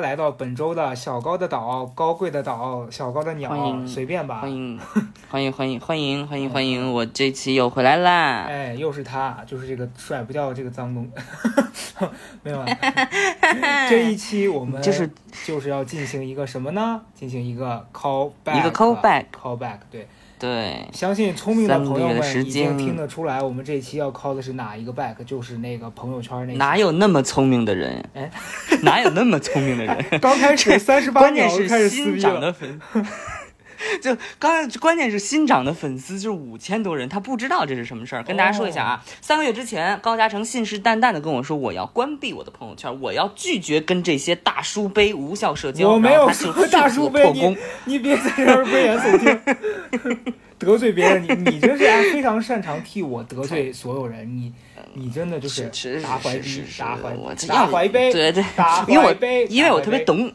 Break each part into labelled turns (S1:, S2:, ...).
S1: 来到本周的小高的岛，高贵的岛，小高的鸟，
S2: 欢迎
S1: 随便吧
S2: 欢。迎，欢迎，欢迎，欢迎，欢迎，欢迎！我这期又回来啦。
S1: 哎，又是他，就是这个甩不掉这个脏东，没有啊。这一期我们
S2: 就是
S1: 就是要进行一个什么呢？进行一个 call back，
S2: 一个
S1: call back。对，
S2: 对，
S1: 相信聪明的朋友们已经听得出来，我们这一期要 call 的是哪一个 back，就是那个朋友圈那期。
S2: 哪有那么聪明的人？
S1: 哎，
S2: 哪有那么聪明的人？
S1: 刚开始三十八
S2: 关键
S1: 秒就开始撕逼了。
S2: 就刚关键是新涨的粉丝就是五千多人，他不知道这是什么事儿。跟大家说一下啊，
S1: 哦
S2: 三个月之前，高嘉诚信誓旦旦的跟我说，我要关闭我的朋友圈，我要拒绝跟这些大叔杯无效社交。
S1: 我没有大叔杯，你。你别在这儿危言耸听，得罪别人，你你真是非常擅长替我得罪所有人，你你真的就是
S2: 是
S1: 打怀逼
S2: 是是，是
S1: 打怀
S2: 我这
S1: 打怀杯，
S2: 对对
S1: 打
S2: 因为我
S1: 怀杯，
S2: 因为我特别。懂，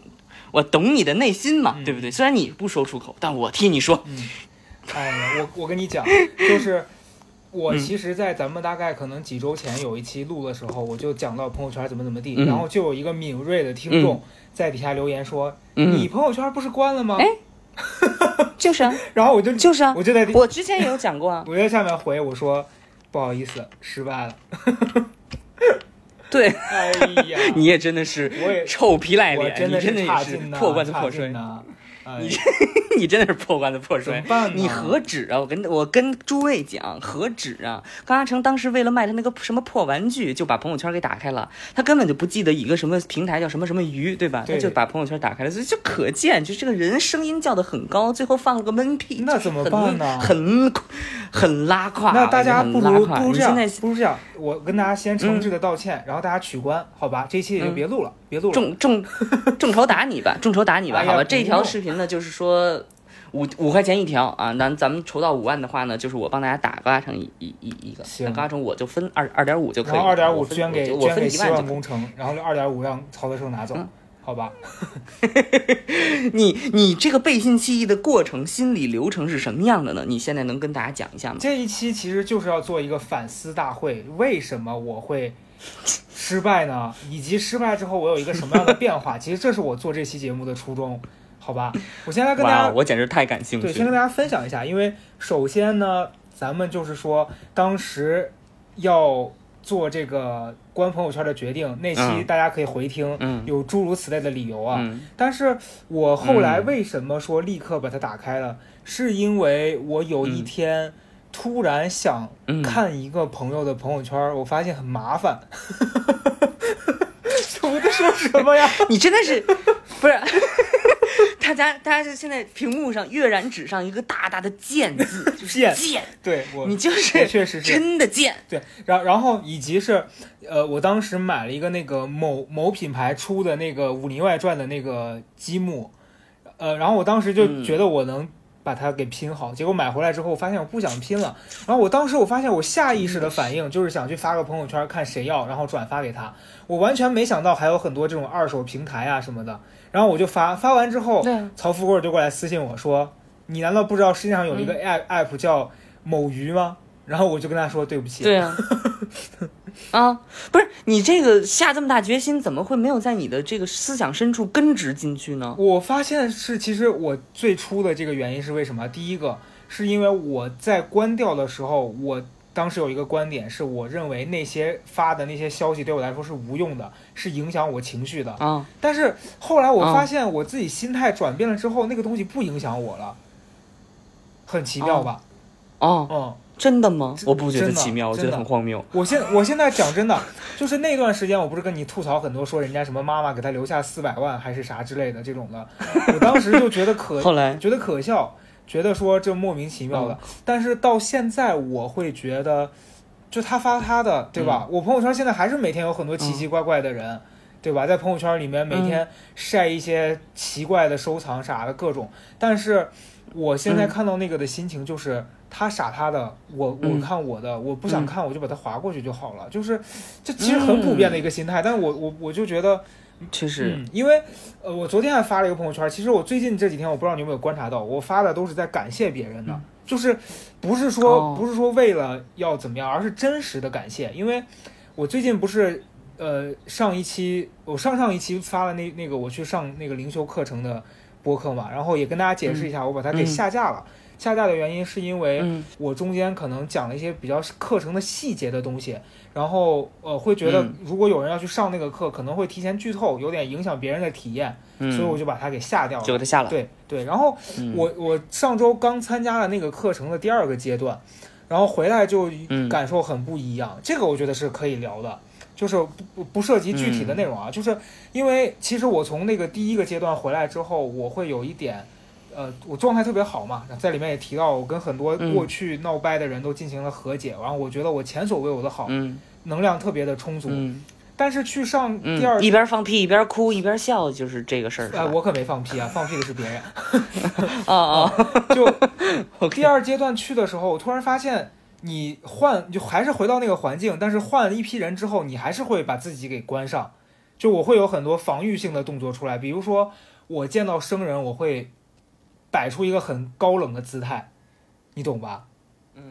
S2: 我懂你的内心嘛，
S1: 嗯
S2: 对不对？虽然你不说出口，但我替你说。
S1: 嗯，哎呀，我我跟你讲，就是我
S2: 嗯
S1: 其实，在咱们大概可能几周前有一期录的时候，我就讲到朋友圈怎么怎么地，
S2: 嗯
S1: 然后就有一个敏锐的听众在底下留言说：“
S2: 嗯
S1: 你朋友圈不是关了吗
S2: 哎 就是啊，？”
S1: 然后我就
S2: 就是啊，
S1: 我就在底
S2: 我之前也有讲过啊。
S1: 我在下面回我说：“不好意思，失败了。
S2: 对，”
S1: 哎呀，
S2: 你也真的是臭皮赖脸，你
S1: 真的是
S2: 真的也是破罐子破摔，你 你真的是破罐子破摔？你何止啊！我跟我跟诸位讲，何止啊！高嘉诚当时为了卖他那个什么破玩具，就把朋友圈给打开了。他根本就不记得一个什么平台叫什么什么鱼，对吧？
S1: 对
S2: 他就把朋友圈打开了，所以就可见，就这个人声音叫的很高，最后放了个闷屁，
S1: 那怎么办呢
S2: 很很很拉胯。
S1: 那大家不如不如这样不如这样，我跟大家先诚挚的道歉，然后大家取关，好吧？这期也就别录了，别录了。
S2: 众众众筹打你吧，众筹打你吧，
S1: 哎
S2: 好吧。这条视频呢，就是说五五块钱一条啊，咱咱们筹到五万的话呢，就是我帮大家打高嘉诚一一一一个，
S1: 行
S2: 那高嘉诚我就分二二点五就可以，
S1: 然后二点五捐给
S2: 我分
S1: 捐给希。望工程，然后二点五让曹德胜拿走
S2: 嗯，
S1: 好吧？
S2: 你你这个背信弃义的过程、心理流程是什么样的呢？你现在能跟大家讲一下吗？
S1: 这一期其实就是要做一个反思大会，为什么我会失败呢？以及失败之后我有一个什么样的变化？其实这是我做这期节目的初衷，好吧？我先来跟大，家
S2: 我简直太感兴，趣对。
S1: 先跟大家分享一下，因为首先呢，咱们就是说当时要做这个关朋友圈的决定，那期
S2: 嗯
S1: 大家可以回听，
S2: 嗯
S1: 有诸如此类的理由啊。
S2: 嗯
S1: 但是我后来
S2: 嗯
S1: 为什么说立刻把它打开了，是因为我有一天突然想
S2: 嗯，
S1: 看一个朋友的朋友圈，我发现很麻烦。我在说什么呀？
S2: 你真的是不是？大家大家是现在屏幕上跃然纸上一个大大的贱字，就是
S1: 贱
S2: 贱，
S1: 对我，
S2: 你就是
S1: 确实是
S2: 真的贱。
S1: 对，然然后以及是，呃，我当时买了一个那个某某品牌出的那个《武林外传》的那个积木，呃，然后我当时就
S2: 嗯
S1: 觉得我能把它给拼好，结果买回来之后，我发现我不想拼了。然后我当时我发现我下意识的反应就是想去发个朋友圈看谁要，然后转发给他。我完全没想到还有很多这种二手平台啊什么的。然后我就发，发完之后，曹富贵就过来私信我说：“你难道不知道世界上有一个 app app 叫某鱼吗？”然后我就跟他说：“对不起。”
S2: 对啊，啊，不是你这个下这么大决心，怎么会没有在你的这个思想深处根植进去呢？
S1: 我发现是，其实我最初的这个原因是为什么？第一个是因为我在关掉的时候，我当时有一个观点，是我认为那些发的那些消息对我来说是无用的，是影响我情绪的。
S2: 啊，
S1: 但是后来我
S2: 啊
S1: 发现我自己心态转变了之后，那个东西不影响我了，很奇妙吧？
S2: 哦，
S1: 嗯，
S2: 真的吗？我不觉得奇妙，我觉
S1: 真的
S2: 得很荒谬。
S1: 我现我现在讲真的，就是那段时间，我不是跟你吐槽很多，说人家什么妈妈给他留下四百万还是啥之类的这种的，我当时就觉得可
S2: 后来，
S1: 觉得可笑，觉得说这莫名其妙的。但是到现在，我会觉得，就他发他的，对吧？我朋友圈现在还是每天有很多奇奇怪怪的人，对吧？在朋友圈里面每天晒一些奇怪的收藏啥的各种。但是我现在
S2: 嗯
S1: 看到那个的心情就是。他傻他的，我我
S2: 嗯
S1: 看我的，我不想
S2: 嗯
S1: 看我就把它划过去就好了，就是这其实很普遍的一个心态，但是我我我就觉得
S2: 确实，
S1: 嗯，因为呃，我昨天还发了一个朋友圈。其实我最近这几天，我不知道你有没有观察到，我发的都是在感谢别人的，
S2: 嗯
S1: 就是不是说、
S2: 哦
S1: 不是说为了要怎么样，而是真实的感谢。因为我最近不是呃上一期我上上一期发了那那个我去上那个灵修课程的播客嘛，然后也跟大家解释一下，我把它给
S2: 嗯
S1: 下架了。下架的原因是因为
S2: 嗯
S1: 我中间可能讲了一些比较课程的细节的东西，然后呃会觉得
S2: 嗯
S1: 如果有人要去上那个课，可能会提前剧透，有点影响别人的体验，
S2: 嗯，
S1: 所以我就把它给下掉了。
S2: 就给它下了。
S1: 对对，然后
S2: 嗯
S1: 我我上周刚参加了那个课程的第二个阶段，然后回来就
S2: 嗯
S1: 感受很不一样。这个我觉得是可以聊的，就是不不不涉及具体的内容啊，就是因为其实我从那个第一个阶段回来之后，我会有一点。呃，我状态特别好嘛，在里面也提到，我跟很多
S2: 嗯
S1: 过去闹掰的人都进行了和解，然后我觉得我前所未有的好，
S2: 嗯
S1: 能量特别的充足。
S2: 嗯
S1: 但是去上第二
S2: 嗯，一边放屁一边哭一边笑，就是这个事儿是
S1: 哎，
S2: 吧？
S1: 我可没放屁啊，放屁的是别人。
S2: 啊啊，
S1: 就第二阶段去的时候，我突然发现，你换就还是回到那个环境，但是换了一批人之后，你还是会把自己给关上。就我会有很多防御性的动作出来，比如说我见到生人，我会摆出一个很高冷的姿态，你懂吧？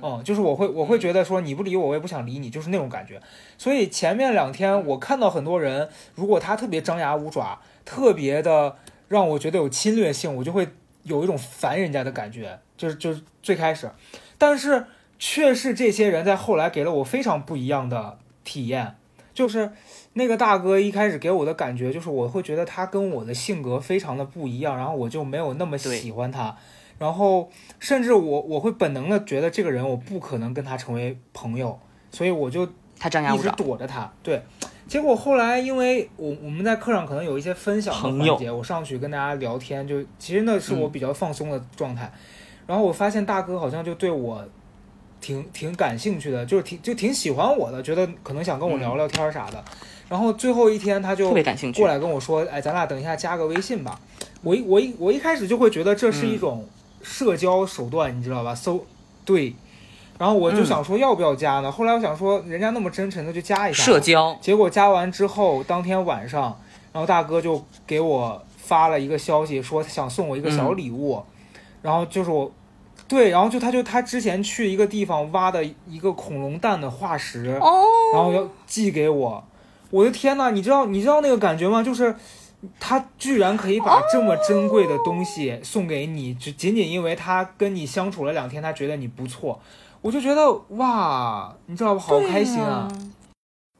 S1: 嗯，就是我会我会觉得说你不理我，我也不想理你，就是那种感觉。所以前面两天我看到很多人，如果他特别张牙舞爪，特别的让我觉得有侵略性，我就会有一种烦人家的感觉，就是就是最开始，但是却是这些人在后来给了我非常不一样的体验，就是那个大哥一开始给我的感觉就是我会觉得他跟我的性格非常的不一样，然后我就没有那么喜欢他，然后甚至我我会本能的觉得这个人我不可能跟他成为朋友，所以我就
S2: 他张牙
S1: 一直
S2: 舞爪。
S1: 躲着他。对，结果后来因为我我们在课上可能有一些分享的环节，我上去跟大家聊天，就其实那是我
S2: 嗯
S1: 比较放松的状态。然后我发现大哥好像就对我挺挺感兴趣的，就是挺就挺喜欢我的，觉得可能想跟我聊聊天啥的。然后最后一天他就
S2: 嗯特别感兴趣
S1: 过来跟我说：“哎，咱俩等一下加个微信吧。”我一我一我一开始就会觉得这是一
S2: 嗯
S1: 种社交手段，你知道吧？搜对，然后我就
S2: 嗯
S1: 想说要不要加呢？后来我想说人家那么真诚的就加一下。
S2: 社交，
S1: 结果加完之后，当天晚上，然后大哥就给我发了一个消息，说想送我一个小礼物，然后就是我。对，然后就他就他之前去一个地方挖的一个恐龙蛋的化石，
S2: 哦，
S1: 然后要寄给我，我的天呐，你知道你知道那个感觉吗？就是他居然可以把这么珍贵的东西送给你，只仅仅因为他跟你相处了两天，他觉得你不错，我就觉得哇，你知道吧，好开心啊！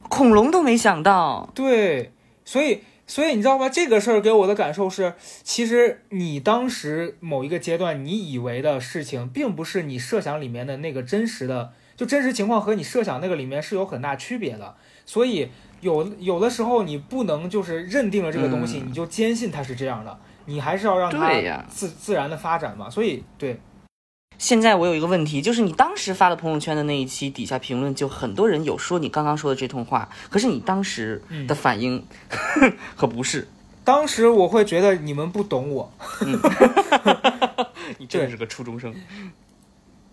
S2: 恐龙都没想到，
S1: 对，所以所以你知道吗，这个事儿给我的感受是，其实你当时某一个阶段你以为的事情，并不是你设想里面的那个真实的，就真实情况和你设想那个里面是有很大区别的。所以有有的时候你不能就是认定了这个东西，
S2: 嗯。
S1: 你就坚信它是这样的，你还是要让它自自然的发展嘛。所以对，
S2: 现在我有一个问题，就是你当时发的朋友圈的那一期底下评论，就很多人有说你刚刚说的这通话，可是你当时的反应、可不是，
S1: 当时我会觉得你们不懂我，
S2: 你真的是个初中生。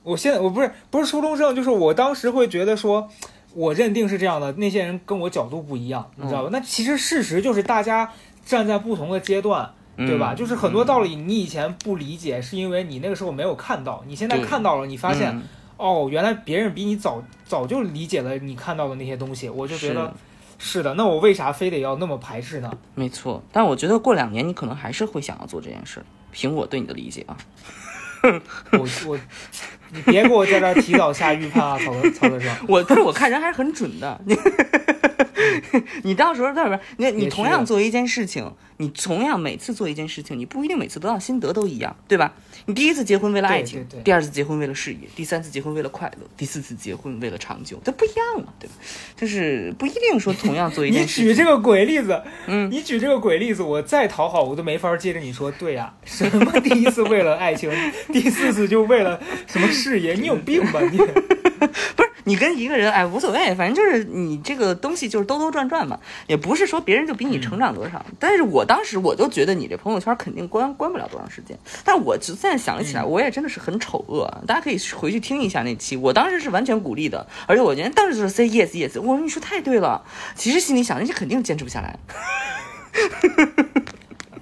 S1: 我现在我不是不是初中生，就是我当时会觉得说，我认定是这样的，那些人跟我角度不一样，你知道吧？那其实事实就是大家站在不同的阶段，对吧？
S2: 嗯
S1: 就是很多道理你以前不理解，是因为你那个时候没有看到，你现在看到了，你发现、
S2: 嗯
S1: 哦，原来别人比你早早就理解了你看到的那些东西，我就觉得是的。那我为啥非得要那么排斥呢？
S2: 没错，但我觉得过两年你可能还是会想要做这件事。凭我对你的理解啊，
S1: 我我，你别给我在这儿提早下预判啊，曹德曹德生。
S2: 我但是我看人还是很准的。你到时候不是不是你你同样做一件事情，你同样每次做一件事情，你不一定每次得到心得都一样，对吧？你第一次结婚为了爱情，
S1: 对对对
S2: 第二次结婚为了事业，第三次结婚为了快乐，第四次结婚为了长久，这不一样嘛，对吧？就是不一定说同样做一件 事情。
S1: 你举这个鬼例子，
S2: 嗯
S1: 你举这个鬼例子，我再讨好我都没法接着你说。对呀、什么第一次为了爱情，第四次就为了什么事业？你有病吧你？
S2: 不是你跟一个人，哎，无所谓，反正就是你这个东西就是兜兜转转转嘛，也不是说别人就比你成长多少。但是我当时我就觉得你这朋友圈肯定关关不了多长时间。但我现在想起来，我也真的是很丑恶啊，大家可以回去听一下那期，我当时是完全鼓励的，而且我觉得当时就是 say yes yes，我说你说太对了，其实心里想，那这肯定坚持不下来。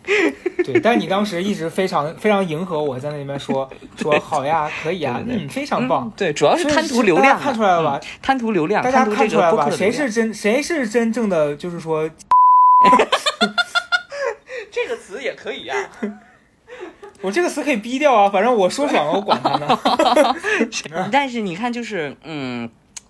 S1: 对，但你当时一直非常非常迎合我，在那边说说好呀，可以呀，
S2: 对对
S1: 嗯，非常棒。
S2: 对，主要是贪图流量
S1: 看出来了吧
S2: 嗯？贪图流量，
S1: 大家看出来了吧？谁是真谁是真正的就是说
S2: 这个词也可以呀？
S1: 我这个词可以逼掉啊，反正我说爽了，我管他呢。
S2: 但是你看，就是嗯，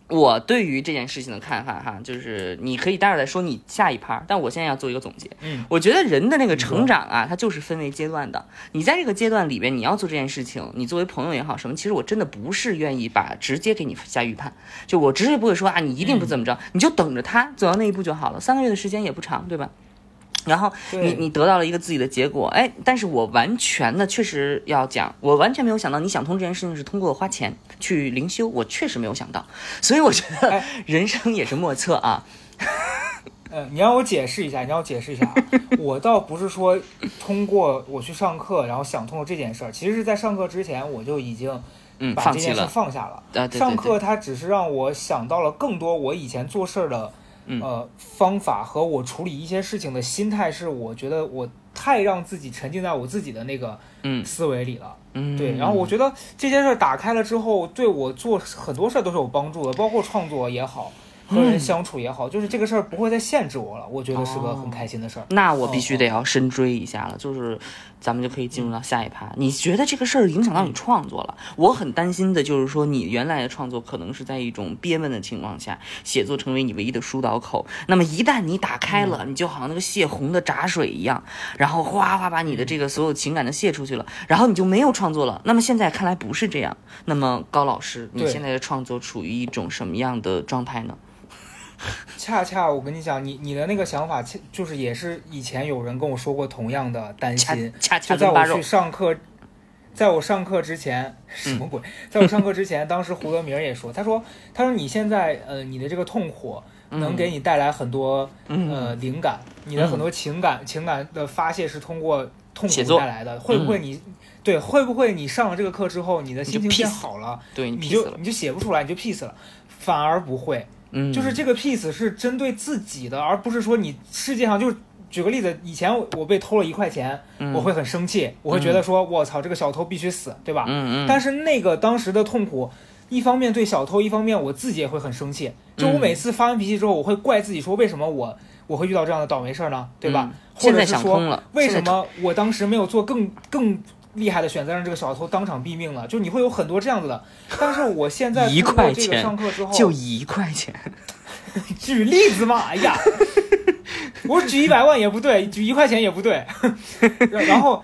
S2: 我对于这件事情的看法哈，就是你可以待会儿再说你下一趴，但我现在要做一个总结。
S1: 嗯，
S2: 我觉得人的那个成长啊，它就是分为阶段的。你在这个阶段里边，你要做这件事情，你作为朋友也好什么，其实我真的不是愿意把直接给你下预判，就我直接不会说啊，你一定不怎么着，你就等着他走到那一步就好了。三个月的时间也不长，对吧？然后你你得到了一个自己的结果，哎，但是我完全的确实要讲，我完全没有想到你想通这件事情是通过花钱去灵修，我确实没有想到，所以我觉得
S1: 哎
S2: 人生也是莫测啊。
S1: 呃，你让我解释一下，你让我解释一下啊。我倒不是说通过我去上课，然后想通了这件事儿，其实是在上课之前我就已经
S2: 嗯，
S1: 把这件事
S2: 放
S1: 下了。
S2: 啊，对对对
S1: 上课它只是让我想到了更多我以前做事儿的
S2: 嗯
S1: 呃方法和我处理一些事情的心态，是我觉得我太让自己沉浸在我自己的那个
S2: 嗯。
S1: 思维里了。
S2: 嗯，
S1: 对，然后我觉得这件事儿打开了之后，对我做很多事儿都是有帮助的，包括创作也好，和人相处也好，就是这个事儿不会再限制我了，我觉得是个很开心的事儿。
S2: 那我必须得要深追一下了，就是咱们就可以进入到下一趴。你觉得这个事儿影响到你创作了？我很担心的就是说，你原来的创作可能是在一种憋闷的情况下，写作成为你唯一的疏导口。那么一旦你打开了，你就好像那个泄洪的闸水一样，然后哗哗把你的这个所有情感都泄出去了，然后你就没有创作了。那么现在看来不是这样。那么高老师，你现在的创作处于一种什么样的状态呢？
S1: 恰恰我跟你讲，你你的那个想法，恰就是也是以前有人跟我说过同样的担心，
S2: 恰恰
S1: 就在我去，上课，在我上课之前，什么鬼？在我上课之前，当时胡德明也说，他说，他说你现在呃，你的这个痛苦能给你带来很多、
S2: 嗯。
S1: 呃灵感，你的很多情感、情感的发泄是通过痛苦带来的，会不会你、对会不会你上了这个课之后，你的心情变好了，
S2: 对你
S1: 就你就写不出来，你就 peace 了，反而不会。
S2: 嗯，
S1: 就是这个 piece 是针对自己的，而不是说你世界上就是。举个例子，以前我我被偷了一块钱，
S2: 嗯
S1: 我会很生气，我会觉得说，我操，这个小偷必须死，对吧？
S2: 嗯嗯，
S1: 但是那个当时的痛苦，一方面对小偷，一方面我自己也会很生气。就我
S2: 嗯
S1: 每次发完脾气之后，我会怪自己说，为什么我我会遇到这样的倒霉事儿呢？对吧？
S2: 嗯现在
S1: 或者是说，
S2: 想通了，
S1: 为什么我当时没有做更更厉害的选择，让这个小偷当场毙命了？就你会有很多这样子的。但是我现在
S2: 一块钱
S1: 上课之后，
S2: 就一块钱？
S1: 举例子嘛，哎呀，我举一百万也不对，举一块钱也不对。然后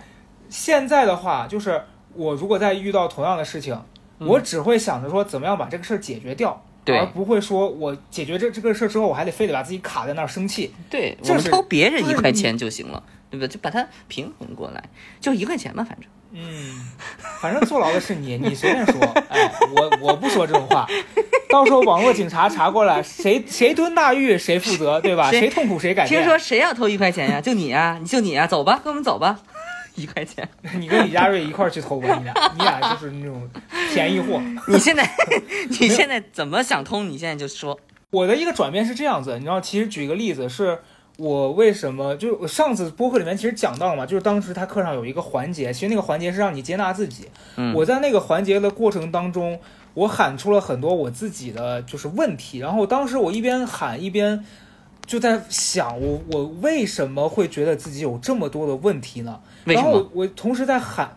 S1: 现在的话，就是我如果再遇到同样的事情，
S2: 嗯
S1: 我只会想着说怎么样把这个事儿解决掉，而不会说我解决这这个事儿之后，我还得非得把自己卡在那儿生气。
S2: 对，我们
S1: 就是
S2: 偷别人一块钱就行了，对不对？就把它平衡过来，就一块钱吧，反正。
S1: 嗯，反正坐牢的是你，你随便说。哎，我我不说这种话，到时候网络警察查过来，谁谁蹲大狱谁负责，对吧？
S2: 谁
S1: 谁痛苦谁改变。
S2: 听说谁要偷一块钱呀？就你呀，你就你呀，走吧，跟我们走吧，一块钱。
S1: 你跟李佳瑞一块去偷吧，你俩，你俩就是那种便宜货。
S2: 你现在你现在怎么想通？你现在就说。
S1: 我的一个转变是这样子，你知道，其实举个例子，是我为什么，就是我上次播客里面其实讲到了嘛，就是当时他课上有一个环节，其实那个环节是让你接纳自己。
S2: 嗯
S1: 我在那个环节的过程当中，我喊出了很多我自己的就是问题，然后当时我一边喊一边就在想我，我为什么会觉得自己有这么多的问题呢？然后
S2: 为什么？
S1: 我我同时在喊，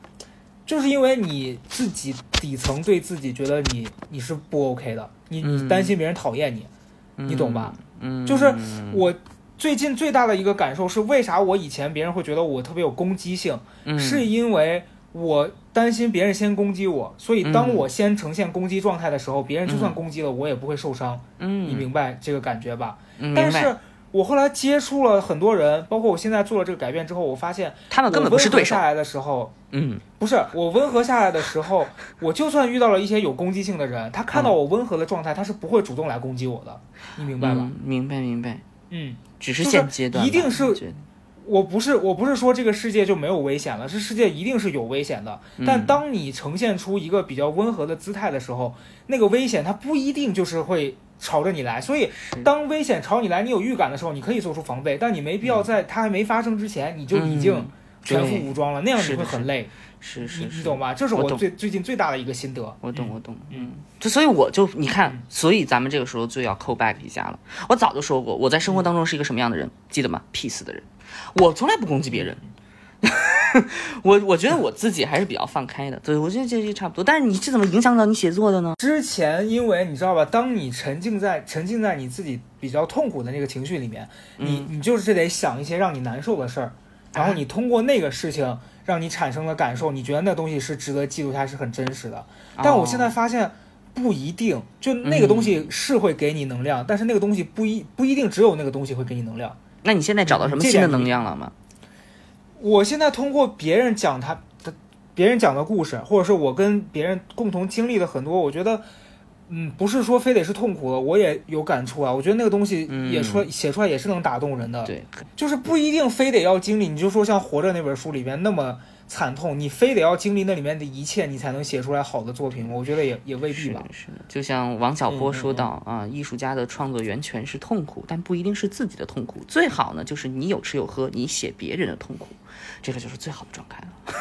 S1: 就是因为你自己底层对自己觉得你你是不 OK 的，你你
S2: 嗯
S1: 担心别人讨厌你，你懂吧？
S2: 嗯，
S1: 就是我最近最大的一个感受是，为啥我以前别人会觉得我特别有攻击性，
S2: 嗯
S1: 是因为我担心别人先攻击我，所以当
S2: 嗯
S1: 我先呈现攻击状态的时候，别人就算攻击了我也不会受伤，
S2: 嗯，
S1: 你明白这个感觉吧？但是。我后来接触了很多人，包括我现在做了这个改变之后，我发现
S2: 他们根本不是对
S1: 下。来的时候，
S2: 嗯
S1: 不是我温和下来的时候，我就算遇到了一些有攻击性的人，他看到我温和的状态，他是不会主动来攻击我的，你明白吧？
S2: 嗯，明白明白，
S1: 嗯，
S2: 只是现阶段吧，
S1: 一定是
S2: 我
S1: 不是我不是说这个世界就没有危险了，这世界一定是有危险的。
S2: 嗯
S1: 但当你呈现出一个比较温和的姿态的时候，那个危险它不一定就是会朝着你来。所以，当危险朝你来，你有预感的时候，你可以做出防备，但你没必要在它还没发生之前，你就已经
S2: 嗯
S1: 全副武装了，那样你会很累，
S2: 是是是，
S1: 懂吧？这是我
S2: 我
S1: 最最近最大的一个心得。
S2: 我懂，
S1: 嗯
S2: 我懂，嗯，就所以我就你看，所以咱们这个时候就要 call back 一下了。我早就说过，我在生活当中是一个什么样的人，记得吗？peace 的人，我从来不攻击别人。我我觉得我自己还是比较放开的，对我觉得这些差不多。但是你是怎么影响到你写作的呢？
S1: 之前因为你知道吧，当你沉浸在沉浸在你自己比较痛苦的那个情绪里面，你你就是得想一些让你难受的事儿，然后你通过那个事情让你产生了感受，你觉得那东西是值得记录下，是很真实的。但我现在发现不一定，就那个东西是会给你能量，但是那个东西不一不一定只有那个东西会给你能量。
S2: 那你现在找到什么新的能量了吗？
S1: 我现在通过别人讲他的，别人讲的故事，或者是我跟别人共同经历的很多，我觉得，嗯，不是说非得是痛苦的，我也有感触啊。我觉得那个东西也出来、写出来也是能打动人的，
S2: 对，
S1: 就是不一定非得要经历。你就说像《活着》那本书里边那么惨痛，你非得要经历那里面的一切，你才能写出来好的作品，我觉得也也未必吧
S2: 是的，。就像王小波说到、啊，艺术家的创作源泉是痛苦，但不一定是自己的痛苦。最好呢，就是你有吃有喝，你写别人的痛苦，这个就是最好的状态了。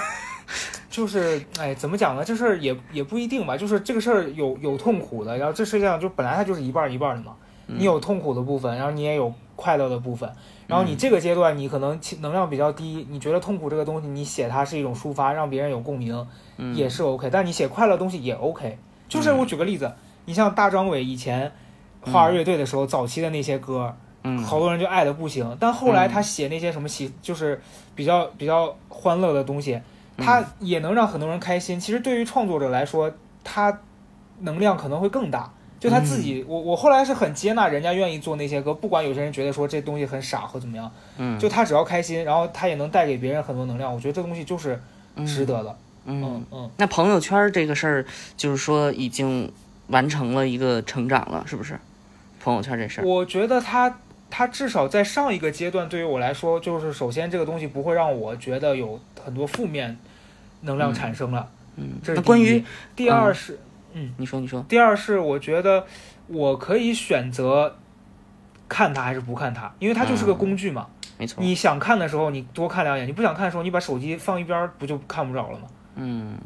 S1: 就是，哎，怎么讲呢？这事儿也也不一定吧。就是这个事儿有有痛苦的，然后这世界上就本来它就是一半儿一半儿的嘛。
S2: 嗯
S1: 你有痛苦的部分，然后你也有快乐的部分。然后你这个阶段你可能气能量比较低，你觉得痛苦这个东西，你写它是一种抒发，让别人有共鸣，
S2: 嗯
S1: 也是 OK。但你写快乐的东西也 OK。就是我举个例子，你像大张伟以前花儿乐队的时候，早期的那些歌，
S2: 嗯，
S1: 好多人就爱的不行。但后来他写那些什么喜，就是比较比较欢乐的东西，他也能让很多人开心。其实对于创作者来说，他能量可能会更大。就他自己，我我后来是很接纳人家愿意做那些歌，不管有些人觉得说这东西很傻或怎么样，
S2: 嗯，
S1: 就他只要开心，然后他也能带给别人很多能量，我觉得这东西就是值得的。
S2: 嗯
S1: 嗯嗯，
S2: 那朋友圈这个事儿，就是说已经完成了一个成长了，是不是？朋友圈这事儿，
S1: 我觉得他他至少在上一个阶段，对于我来说，就是首先这个东西不会让我觉得有很多负面能量产生了。
S2: 嗯，
S1: 这是
S2: 关于
S1: 一第二是，嗯
S2: 你说你说，
S1: 第二是我觉得我可以选择看它还是不看它，因为它就是个
S2: 嗯
S1: 工具嘛。
S2: 没错，
S1: 你想看的时候，你多看两眼；你不想看的时候，你把手机放一边，不就看不着了吗？
S2: 嗯，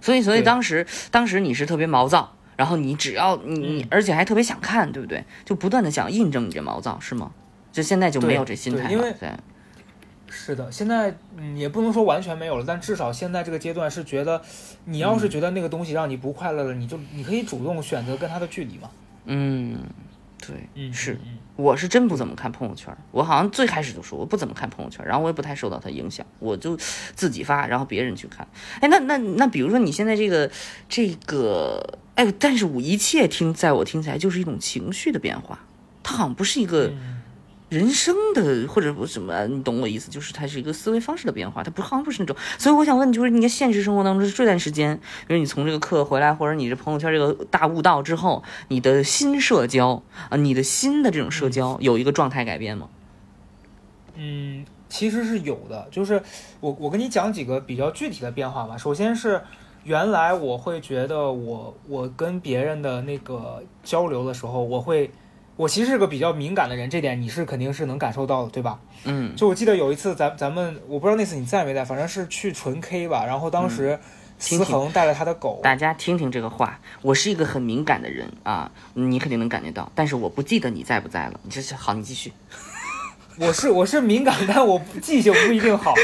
S2: 所以所以当时当时你是特别毛躁，然后你只要你你
S1: 嗯，
S2: 而且还特别想看，对不对？就不断的想印证你这毛躁，是吗？就现在就没有这心态了，
S1: 对因为
S2: 对，
S1: 是的，现在嗯也不能说完全没有了，但至少现在这个阶段是觉得，你要是觉得那个东西让你不快乐了，你就你可以主动选择跟它的距离嘛。
S2: 嗯，对，
S1: 嗯，
S2: 是
S1: 嗯
S2: 我是真不怎么看朋友圈，我好像最开始就说我不怎么看朋友圈，然后我也不太受到它影响，我就自己发，然后别人去看。哎，那那那，比如说你现在这个这个，哎，但是我一切听在我听起来就是一种情绪的变化，它好像不是一个
S1: 嗯
S2: 人生的或者不什么，你懂我意思，就是它是一个思维方式的变化，它不好像不是那种。所以我想问，就是你在现实生活当中这段时间，比如你从这个课回来，或者你这朋友圈这个大悟道之后，你的新社交啊，你的新的这种社交有一个状态改变吗？
S1: 嗯，其实是有的，就是我我跟你讲几个比较具体的变化吧。首先是原来我会觉得我我跟别人的那个交流的时候，我会我其实是个比较敏感的人，这点你是肯定是能感受到的，对吧？
S2: 嗯
S1: 就我记得有一次咱咱们我不知道那次你在没在，反正是去纯 K 吧，然后当时思恒带了他的狗，
S2: 大家听听这个话，我是一个很敏感的人啊，你肯定能感觉到，但是我不记得你在不在了。你这是好，你继续。
S1: 我是我是敏感，但我记性不一定好。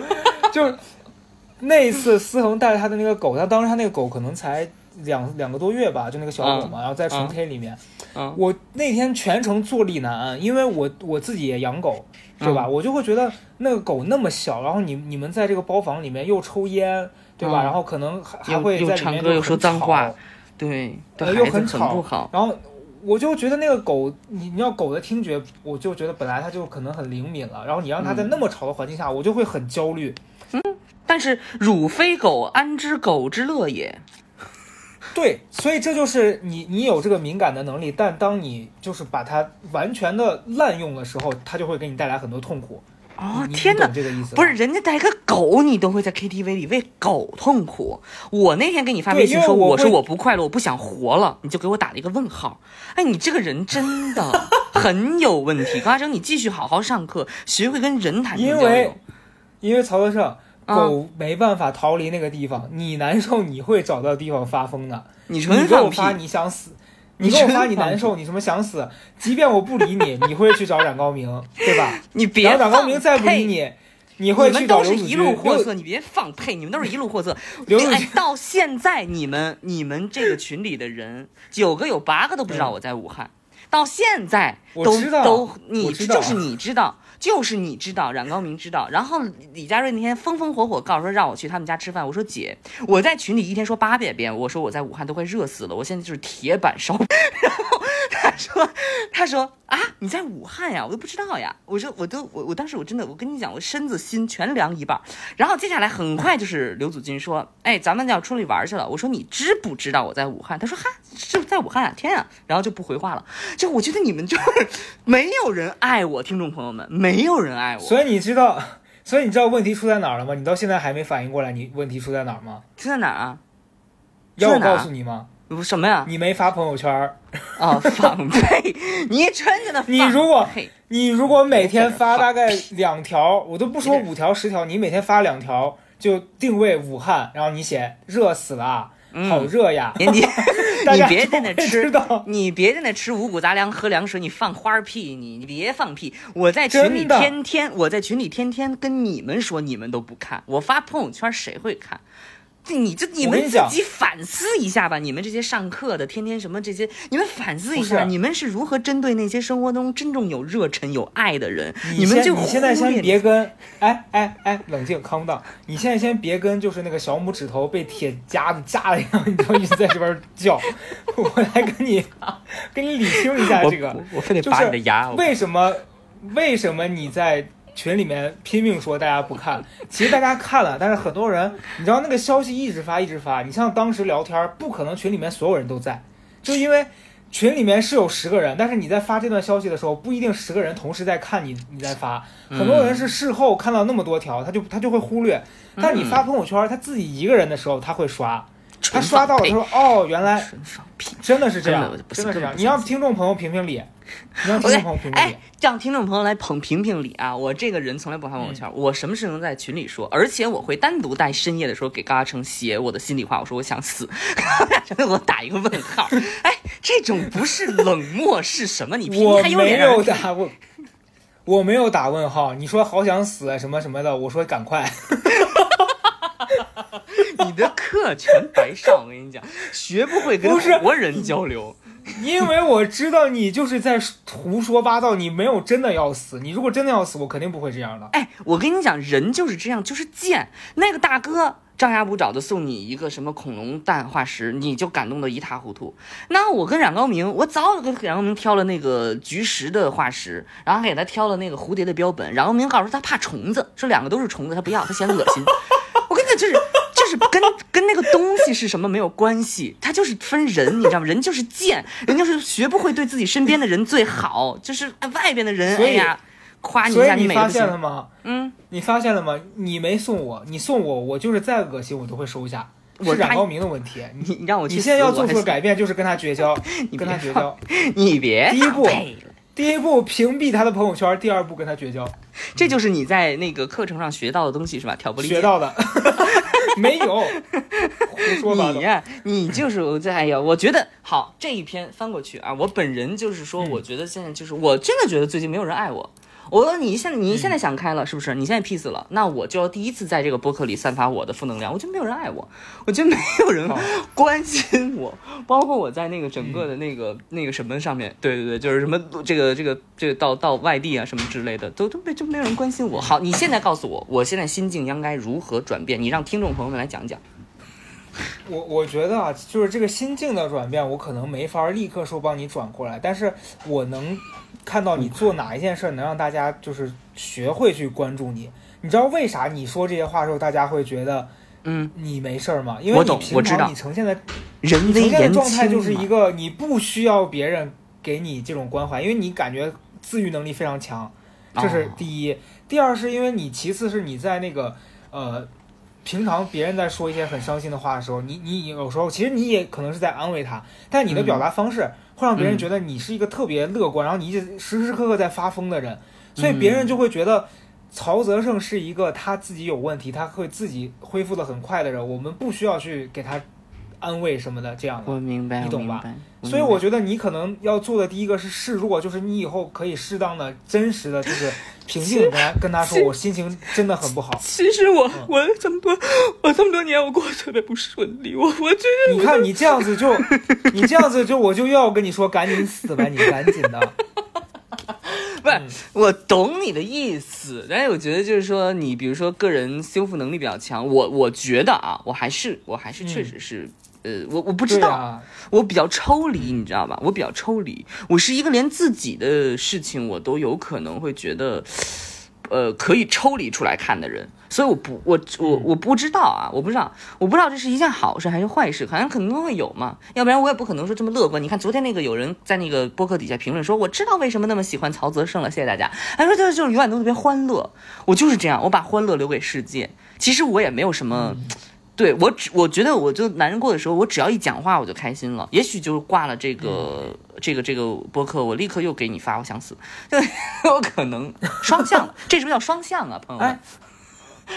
S1: 就是那一次，思恒带着他的那个狗，他当时他那个狗可能才两两个多月吧，就那个小狗嘛，然后在纯
S2: 嗯。
S1: K 里面，
S2: 嗯。
S1: 我那天全程坐立难安，因为我我自己也养狗，对吧？我就会觉得那个狗那么小，然后你你们在这个包房里面又抽烟，对吧？
S2: 嗯。
S1: 然后可能还会在里面
S2: 唱歌又说脏话。对，
S1: 又
S2: 很
S1: 很吵。
S2: 不好。
S1: 然后我就觉得那个狗，你你要狗的听觉，我就觉得本来它就可能很灵敏了，然后你让它
S2: 嗯。
S1: 在那么吵的环境下，我就会很焦虑。
S2: 但是汝非狗，安知狗之乐也？
S1: 对，所以这就是你你有这个敏感的能力，但当你就是把它完全的滥用的时候，它就会给你带来很多痛苦。
S2: 哦，天哪！
S1: 这个意思？
S2: 不是，人家带个狗，你都会在 KTV 里为狗痛苦。我那天给你发微信说，
S1: 我
S2: 我说我不快乐，我不想活了，你就给我打了一个问号。哎，你这个人真的 很有问题。高阿生，你继续好好上课，学会跟人谈
S1: 因
S2: 成交流
S1: 为。因为曹德胜，
S2: 啊
S1: 狗没办法逃离那个地方，你难受，你会找到地方发疯的。
S2: 你
S1: 你
S2: 纯放屁，
S1: 给我发你想死，
S2: 你
S1: 你给我发你难受，你什么想死，即便我不理你，你会去找冉高明，对吧？
S2: 你别
S1: 然后冉高明再不理你，你会
S2: 你们
S1: 去找刘祖
S2: 都是一路货色，你别放屁！你们都是一路货色。
S1: 刘
S2: 哎到现在你们你们这个群里的人，九个有八个都不知道我在武汉。到现在都
S1: 我知道
S2: 都你
S1: 知道
S2: 就是你知道，就是你知道，冉高明知道。然后李佳瑞那天风风火火告诉说让我去他们家吃饭，我说姐，我在群里一天说八百遍，我说我在武汉都快热死了，我现在就是铁板烧。然后他说他说啊你在武汉呀，我都不知道呀。我说我都我我当时我真的我跟你讲，我身子心全凉一半。然后接下来很快就是刘祖军说，哎，咱们要出去玩去了。我说你知不知道我在武汉？他说哈是在武汉啊，天啊！然后就不回话了。就我觉得你们就是没有人爱我，听众朋友们，没有人爱我。
S1: 所以你知道，所以你知道问题出在哪儿了吗？你到现在还没反应过来，你问题出在哪儿吗？
S2: 出在哪儿啊？
S1: 要我告诉你吗？
S2: 什么呀？
S1: 你没发朋友圈儿。
S2: 哦，放屁！你真的！
S1: 你如果
S2: 嘿
S1: 你如果每天发
S2: 放
S1: 大概两条，我都不说五条十条，你每天发两条，就定位武汉，然后你写热死了啊，好热呀，
S2: 年底
S1: 大家
S2: 你别在那吃，你别在那吃五谷杂粮喝凉水，你放花屁，你你别放屁！我在群里天天，我在群里天天跟你们说，你们都不看，我发朋友圈谁会看？这你这你们自己反思一下吧，你们这些上课的，天天什么这些，你们反思一下，你们是如何针对那些生活中真正有热忱、有爱的人？
S1: 你先
S2: 们就
S1: 你现在先别跟，哎哎哎，冷静，calm down。你现在先别跟，就是那个小拇指头被铁夹子夹了一样，你就一直在这边叫。我来跟你跟你理清一下这个，
S2: 我我非得拔你的牙。
S1: 为什么为什么你在群里面拼命说大家不看？其实大家看了，但是很多人，你知道那个消息一直发一直发。你像当时聊天，不可能群里面所有人都在，就因为。群里面是有十个人，但是你在发这段消息的时候，不一定十个人同时在看你你在发，很多人是事后看到那么多条，他就他就会忽略。但你发朋友圈，他自己一个人的时候，他会刷，他刷到了，他说哦，原来。真的是这样真的是这样。你让听众朋友评评理，你让听众朋友评评理
S2: 哎。，让听众朋友来捧评评理啊！我这个人从来不发朋友圈，
S1: 嗯
S2: 我什么事能在群里说，而且我会单独在深夜的时候给高嘉诚写我的心里话，我说我想死，我打一个问号。哎，这种不是冷漠是什么？你评
S1: 我没有打问，我没有打问号。你说好想死什么什么的，我说赶快。
S2: 你的课全白上，我跟你讲，学不会跟活人交流。
S1: 因为我知道你就是在胡说八道，你没有真的要死。你如果真的要死，我肯定不会这样的。
S2: 哎，我跟你讲，人就是这样，就是贱。那个大哥张牙舞爪的送你一个什么恐龙蛋化石，你就感动的一塌糊涂。那我跟冉高明，我早就跟冉高明挑了那个菊石的化石，然后还给他挑了那个蝴蝶的标本。冉高明告诉他怕虫子，说两个都是虫子，他不要，他嫌恶心。就是 就是跟跟那个东西是什么没有关系，他就是分人，你知道吗？人就是贱，人就是学不会对自己身边的人最好，就是哎外边的人，哎呀，夸你一下，
S1: 你发。现了吗？
S2: 嗯。
S1: 你发现了吗？你没送我，你送我，我就是再恶心我都会收下。是冉高明的问题。你
S2: 你你让我去，
S1: 你现在要做出的改变就是跟他绝交，
S2: 你
S1: 跟他绝交。
S2: 你别
S1: 第一步第一步屏蔽他的朋友圈，第二步跟他绝交。
S2: 这就是你在那个课程上学到的东西是吧？挑拨离间。
S1: 学到的 没有，胡说八道
S2: 你。呀、你就是我在哎呀，我觉得好这一篇翻过去啊，我本人就是说，
S1: 嗯
S2: 我觉得现在就是我真的觉得最近没有人爱我。我说你现在你现在想开了是不是？你现在 peace 了，那我就要第一次在这个播客里散发我的负能量。我觉得没有人爱我，我觉得没有人 关心我，包括我在那个整个的那个、那个什么上面，对对对，就是什么这个这个这个到到外地啊什么之类的，都都没就没有人关心我。好，你现在告诉我，我现在心境应该如何转变？你让听众朋友们来讲讲。
S1: 我我觉得啊，就是这个心境的转变，我可能没法立刻说帮你转过来，但是我能看到你做哪一件事儿能让大家就是学会去关注你。你知道为啥你说这些话的时候，大家会觉得
S2: 嗯，
S1: 你没事儿吗？因为你平常你呈现的
S2: 人微言
S1: 状态就是一。个你不需要别人给你这种关怀，因为你感觉自愈能力非常强，这是
S2: 哦
S1: 第一。第二是因为你，其次是你在那个呃，平常别人在说一些很伤心的话的时候，你你有时候其实你也可能是在安慰他，但你的表达方式会让别人
S2: 嗯
S1: 觉得你是一个特别乐观，然后你一直时时刻刻在发疯的人，所以别人就会觉得。曹泽胜是一个他自己有问题，他会自己恢复的很快的人，我们不需要去给他安慰什么的这样的。
S2: 我明白，
S1: 你懂吧？所以我觉得你可能要做的第一个是示弱，就是你以后可以适当的、真实的，就是平静的跟他跟他说，我心情真的很不好。
S2: 其实我、
S1: 嗯
S2: 我这么多我这么多年我过得特别不顺利，我我觉得
S1: 你看你这样子就，你这样子就我就要跟你说，赶紧死吧，你赶紧的。
S2: 不是，我懂你的意思，但是我觉得就是说，你比如说个人修复能力比较强，我我觉得啊，我还是我还是确实是，呃，我我不知道，
S1: 啊，
S2: 我比较抽离，你知道吧？我比较抽离，我是一个连自己的事情我都有可能会觉得，呃，可以抽离出来看的人，所以我不，我我我不知道啊，我不知道，我不知道这是一件好事还是坏事，好像可能都会有嘛，要不然我也不可能说这么乐观。你看昨天那个有人在那个播客底下评论说，我知道为什么那么喜欢曹泽胜了，谢谢大家。他说就是就是永远都特别欢乐，我就是这样，我把欢乐留给世界。其实我也没有什么。对我只我觉得我就难过的时候，我只要一讲话我就开心了。也许就挂了这个、这个这个播客，我立刻又给你发，我想死，就 有可能双向了，这是不是叫双向啊，朋友们？
S1: 哎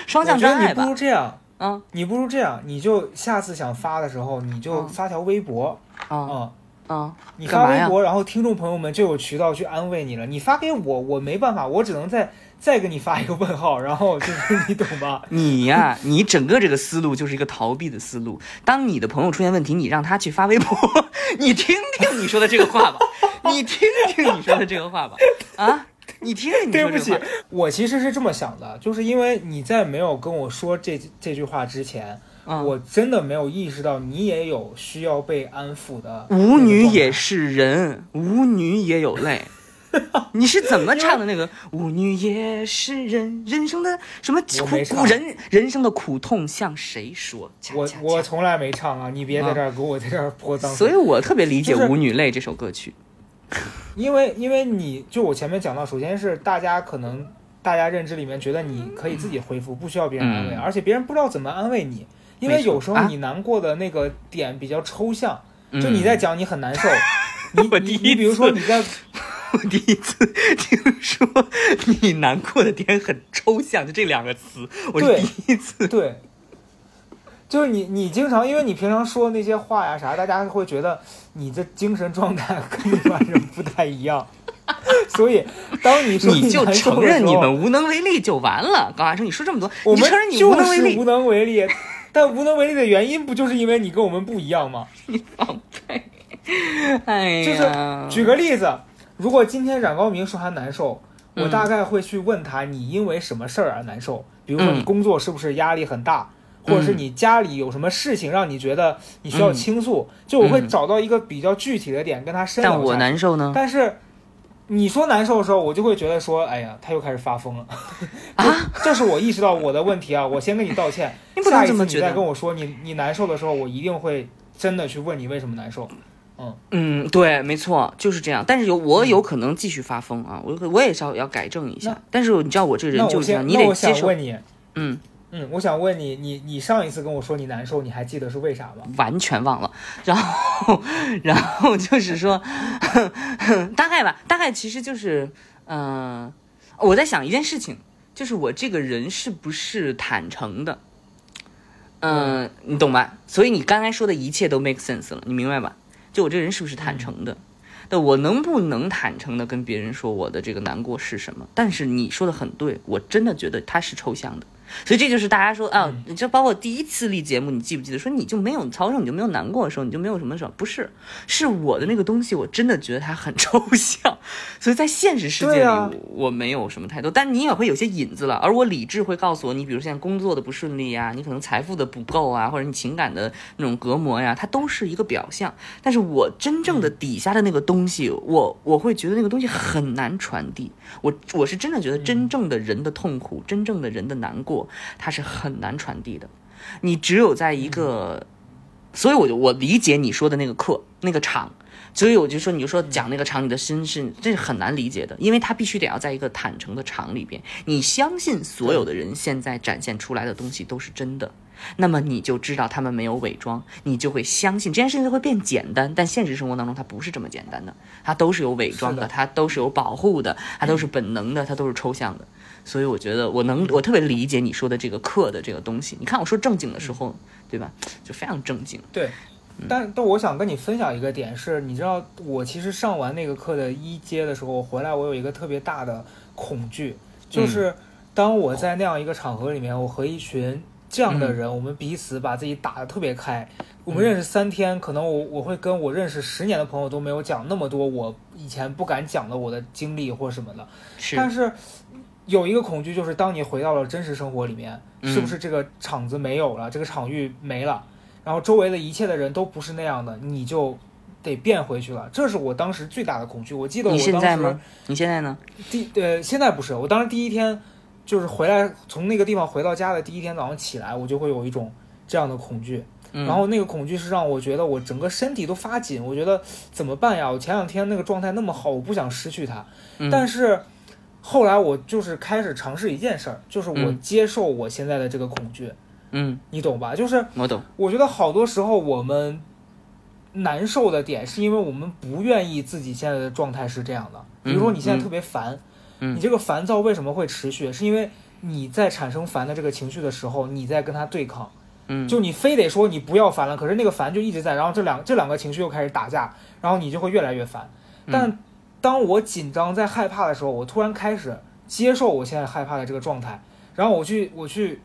S2: 双向真爱吧
S1: 你不如，这样，
S2: 嗯
S1: 你不如这样，你就下次想发的时候，你就
S2: 嗯
S1: 发条微博，
S2: 嗯
S1: 嗯，
S2: 嗯，
S1: 你发微博，然后听众朋友们就有渠道去安慰你了。你发给我，我没办法，我只能再再给你发一个问号，然后就是你懂吧？
S2: 你呀、你整个这个思路就是一个逃避的思路。当你的朋友出现问题，你让他去发微博，你听听你说的这个话吧，你听听你说的这个话吧，啊，你听听你
S1: 对不起
S2: 说这个话。，
S1: 我其实是这么想的，就是因为你在没有跟我说这这句话之前，
S2: 嗯
S1: 我真的没有意识到你也有需要被安抚的。
S2: 舞女也。是人，舞女也有泪。你是怎么唱的那个？舞女也是人，人生的什么苦人人生的苦痛向谁说？恰
S1: 我
S2: 恰恰
S1: 我从来没唱啊！你别在这儿给我在这儿泼脏水。
S2: 所以我特别理解《舞女泪》这首歌曲。
S1: 因为因为你就我前面讲到，首先是大家可能大家认知里面觉得你可以自己恢复，不需要别人安慰，
S2: 嗯
S1: 而且别人不知道怎么安慰你，因为有时候你难过的那个点比较抽象，
S2: 嗯
S1: 就你在讲你很难受，你你你比如说你在
S2: 我 第一次听说你难过的点很抽象，就这两个词，我是第一次。
S1: 对，就是你你经常因为你平常说那些话呀啥，大家会觉得你的精神状态跟一般人不太一样，所以当你说
S2: 你就承认你们无能为力就完了。高大生，你说这么多，
S1: 我们
S2: 你承认你
S1: 就
S2: 无能为力
S1: 是无，能为力，但无能为力的原因不就是因为你跟我们不一样吗？
S2: 你放屁！哎
S1: 就是
S2: 呀，
S1: 举个例子，如果今天冉高明说他难受，我
S2: 嗯
S1: 大概会去问他你因为什么事儿而难受，比如说你
S2: 嗯。
S1: 工作是不是压力很大，或者是你家里有什么事情让你觉得你需要倾诉，就我会
S2: 嗯
S1: 找到一个比较具体的点跟他深聊
S2: 但我难受呢。
S1: 但是你说难受的时候，我就会觉得说，哎呀，他又开始发疯了。
S2: 啊！
S1: 这是我意识到我的问题啊，我先跟你道歉。
S2: 你不能
S1: 下一次你再跟我说你你难受的时候，我一定会真的去问你为什么难受。
S2: 嗯，对，没错，就是这样。但是有我有可能继续发疯啊，我我也是要要改正一下。但是你知道我这个人就是这样，你得接受。
S1: 想问你，
S2: 嗯，
S1: 嗯，我想问你，你你上一次跟我说你难受，你还记得是为啥吗？
S2: 完全忘了。然后，然后就是说，大概吧，大概其实就是，嗯、我在想一件事情，就是我这个人是不是坦诚的？嗯、你懂吧？所以你刚才说的一切都 make sense 了，你明白吧？就我这人是不是坦诚的？那我能不能坦诚的跟别人说我的这个难过是什么？但是你说的很对，我真的觉得它是抽象的。所以这就是大家说啊，就包括第一次立节目，你记不记得说你就没有曹生，你就没有难过的时候，你就没有什么什么？不是，是我的那个东西，我真的觉得它很抽象，所以在现实世界里，我没有什么太多，但你也会有些引子了。而我理智会告诉我，你比如现在工作的不顺利呀，你可能财富的不够啊，或者你情感的那种隔膜呀，它都是一个表象。但是我真正的底下的那个东西，我我会觉得那个东西很难传递。我我是真的觉得真正的人的痛苦，真正的人的难过，它是很难传递的。你只有在一个，所以我就我理解你说的那个课那个场，所以我就说，你就说讲那个场，你的心是这是很难理解的，因为它必须得要在一个坦诚的场里边，你相信所有的人现在展现出来的东西都是真的，那么你就知道他们没有伪装，你就会相信这件事情就会变简单。但现实生活当中，它不是这么简单的，它都是有伪装的，
S1: 的
S2: 它都是有保护的，它都是本能的，它都是抽象的。所以我觉得我能，我特别理解你说的这个课的这个东西。你看我说正经的时候，对吧？就非常正经。
S1: 对，
S2: 嗯
S1: 但但我想跟你分享一个点是，你知道我其实上完那个课的一阶的时候，我回来我有一个特别大的恐惧，就是
S2: 嗯
S1: 当我在那样一个场合里面，我和一群这样的
S2: 嗯
S1: 人，我们彼此把自己打得特别开。我们认识三天，可能我我会跟我认识十年的朋友都没有讲那么多我以前不敢讲的我的经历或什么的，
S2: 是，
S1: 但是有一个恐惧，就是当你回到了真实生活里面，
S2: 嗯
S1: 是不是这个场子没有了，这个场域没了，然后周围的一切的人都不是那样的，你就得变回去了。这是我当时最大的恐惧。我记得我
S2: 你现
S1: 当时
S2: 在吗？你现在呢？
S1: 第呃现在不是，我当时第一天就是回来从那个地方回到家的第一天早上起来，我就会有一种这样的恐惧。
S2: 嗯
S1: 然后那个恐惧是让我觉得我整个身体都发紧，我觉得怎么办呀？我前两天那个状态那么好，我不想失去它。
S2: 嗯
S1: 但是后来我就是开始尝试一件事儿，就是我
S2: 嗯
S1: 接受我现在的这个恐惧，
S2: 嗯，
S1: 你懂吧？就是
S2: 我懂。
S1: 我觉得好多时候我们难受的点，是因为我们不愿意自己现在的状态是这样的。比如说你现在
S2: 嗯
S1: 特别烦，
S2: 嗯
S1: 你这个烦躁为什么会持续？是因为你在产生烦的这个情绪的时候，你在跟它对抗。
S2: 嗯，
S1: 就你非得说你不要烦了，可是那个烦就一直在，然后这两这两个情绪又开始打架，然后你就会越来越烦。
S2: 嗯
S1: 但当我紧张在害怕的时候，我突然开始接受我现在害怕的这个状态，然后我去我去，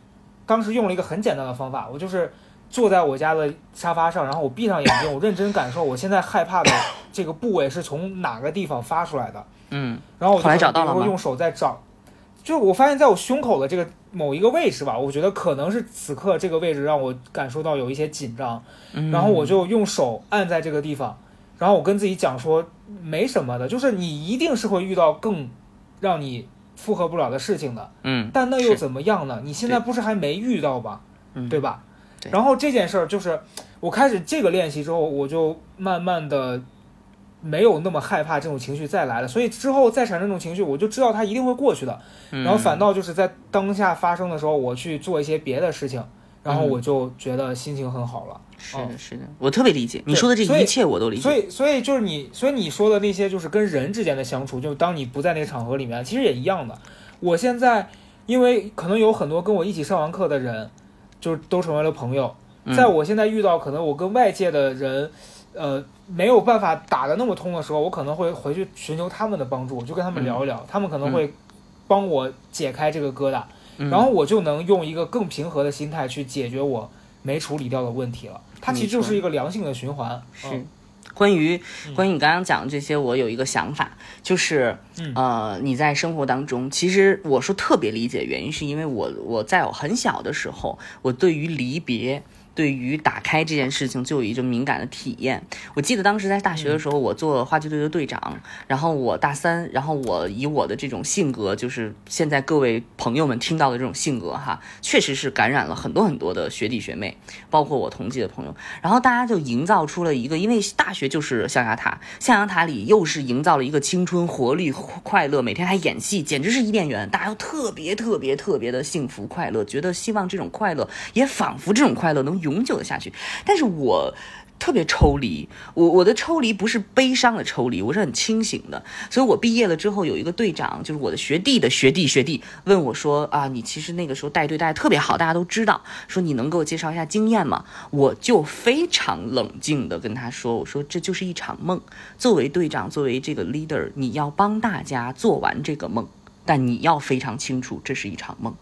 S1: 当时用了一个很简单的方法，我就是坐在我家的沙发上，然后我闭上眼睛，我认真感受我现在害怕的这个部位是从哪个地方发出来的，
S2: 嗯。
S1: 然后我就
S2: 后来找到了吗
S1: 比如说用手在找，就是我发现在我胸口的这个某一个位置吧，我觉得可能是此刻这个位置让我感受到有一些紧张，
S2: 嗯，
S1: 然后我就用手按在这个地方，然后我跟自己讲说没什么的，就是你一定是会遇到更让你负荷不了的事情的，
S2: 嗯
S1: 但那又怎么样呢？你现在不是还没遇到吧？
S2: 嗯
S1: 对吧？
S2: 对
S1: 然后这件事儿就是我开始这个练习之后，我就慢慢的没有那么害怕这种情绪再来了，所以之后再产生这种情绪，我就知道它一定会过去的。
S2: 嗯
S1: 然后反倒就是在当下发生的时候，我去做一些别的事情，然后
S2: 嗯
S1: 我就觉得心情很好了。
S2: 是
S1: 哦
S2: 的是的，我特别理解你说的这一切，我都理解。
S1: 所以，所以就是你，所以你说的那些，就是跟人之间的相处，就当你不在那个场合里面，其实也一样的。我现在，因为可能有很多跟我一起上完课的人，就是都成为了朋友。
S2: 嗯
S1: 在我现在遇到可能我跟外界的人，呃，没有办法打得那么通的时候，我可能会回去寻求他们的帮助，我就跟他们聊一聊，他们可能会帮我解开这个疙瘩，
S2: 嗯
S1: 然后我就能用一个更平和的心态去解决我没处理掉的问题了。它其实就是一个良性的循环。
S2: 是
S1: 嗯
S2: 关于
S1: 嗯
S2: 关于你刚刚讲的这些，我有一个想法，就是
S1: 嗯
S2: 呃，你在生活当中，其实我说特别理解，原因是因为我我在我很小的时候，我对于离别。对于打开这件事情就有一种敏感的体验。我记得当时在大学的时候，我做话剧队的队长，然后我大三，然后我以我的这种性格，就是现在各位朋友们听到的这种性格哈，确实是感染了很多很多的学弟学妹，包括我同届的朋友。然后大家就营造出了一个，因为大学就是象牙塔，象牙塔里又是营造了一个青春活力、快乐，每天还演戏，简直是伊甸园。大家都特别特别特别的幸福快乐，觉得希望这种快乐也仿佛这种快乐能永久的下去。但是我。特别抽离，我我的抽离不是悲伤的抽离，我是很清醒的。所以我毕业了之后，有一个队长，就是我的学弟的学弟学弟，问我说啊，你其实那个时候带队带的特别好，大家都知道，说你能给我介绍一下经验吗？我就非常冷静的跟他说，我说这就是一场梦，作为队长，作为这个 leader，你要帮大家做完这个梦，但你要非常清楚这是一场梦。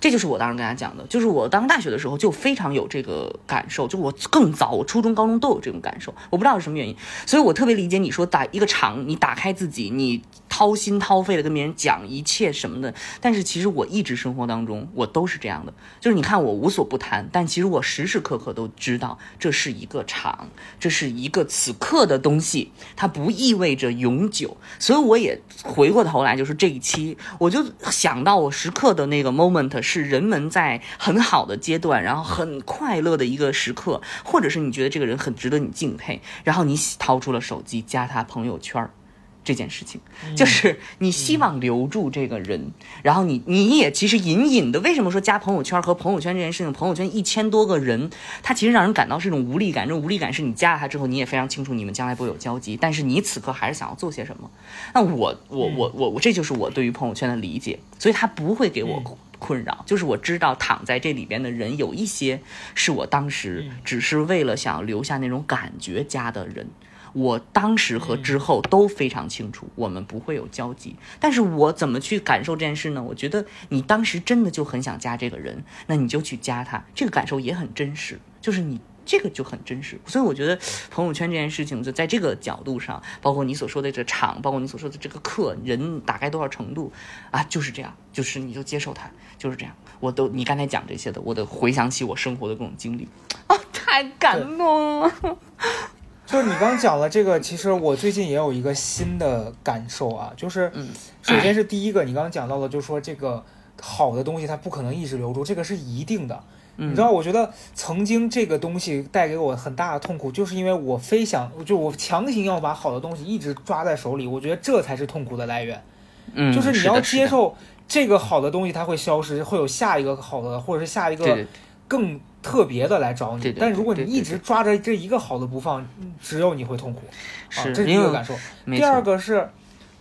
S2: 这就是我当时跟他讲的，就是我当大学的时候就非常有这个感受，就我更早，我初中、高中都有这种感受，我不知道是什么原因，所以我特别理解你说打一个场，你打开自己，你掏心掏肺的跟别人讲一切什么的，但是其实我一直生活当中我都是这样的，就是你看我无所不谈，但其实我时时刻刻都知道这是一个场，这是一个此刻的东西，它不意味着永久，所以我也回过头来就是这一期，我就想到我时刻的那个 moment。Moment 是人们在很好的阶段，然后很快乐的一个时刻，或者是你觉得这个人很值得你敬佩，然后你掏出了手机加他朋友圈儿。这件事情，就是你希望留住这个人，然后你你也其实隐隐的，为什么说加朋友圈和朋友圈这件事情，朋友圈一千多个人，他其实让人感到是一种无力感。这种无力感是你加了他之后，你也非常清楚你们将来不会有交集，但是你此刻还是想要做些什么。那我我我我我，这就是我对于朋友圈的理解，所以他不会给我困扰，就是我知道躺在这里边的人有一些是我当时只是为了想要留下那种感觉加的人。我当时和之后都非常清楚，我们不会有交集。但是我怎么去感受这件事呢？我觉得你当时真的就很想加这个人，那你就去加他，这个感受也很真实，就是你这个就很真实。所以我觉得朋友圈这件事情，就在这个角度上，包括你所说的这场，包括你所说的这个课，人大概多少程度啊，就是这样，就是你就接受它，就是这样。我都你刚才讲这些的，我都回想起我生活的各种经历，啊，太感动了。
S1: 就是你刚讲了这个，其实我最近也有一个新的感受啊，就是，首先是第一个，你刚刚讲到了，就是说这个好的东西它不可能一直留住，这个是一定的。你知道，我觉得曾经这个东西带给我很大的痛苦，就是因为我非想，就我强行要把好的东西一直抓在手里，我觉得这才是痛苦的来源。
S2: 嗯，
S1: 就是你要接受这个好的东西它会消失，会有下一个好的，或者是下一个更。特别的来找你，但如果你一直抓着这一个好的不放，只有你会痛苦。
S2: 是，
S1: 这是第一个感受。第二个是，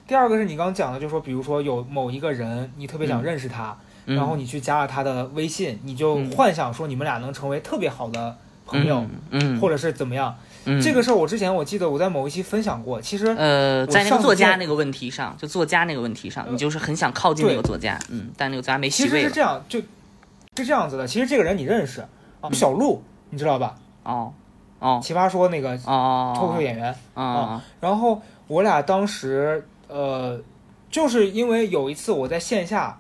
S1: 第二个是你刚刚讲的，就是说，比如说有某一个人，你特别想认识他，然后你去加了他的微信，你就幻想说你们俩能成为特别好的朋友，
S2: 嗯，
S1: 或者是怎么样。这个事儿我之前我记得我在某一期分享过。其实，
S2: 呃，在那个作家那个问题上，就作家那个问题上，你就是很想靠近那个作家，嗯，但那个作家没戏
S1: 其实是这样，就是这样子的。其实这个人你认识。小鹿，你知道吧？
S2: 哦，哦，
S1: 奇葩说那个
S2: 哦，
S1: 脱口秀演员
S2: 啊。
S1: 然后我俩当时呃，就是因为有一次我在线下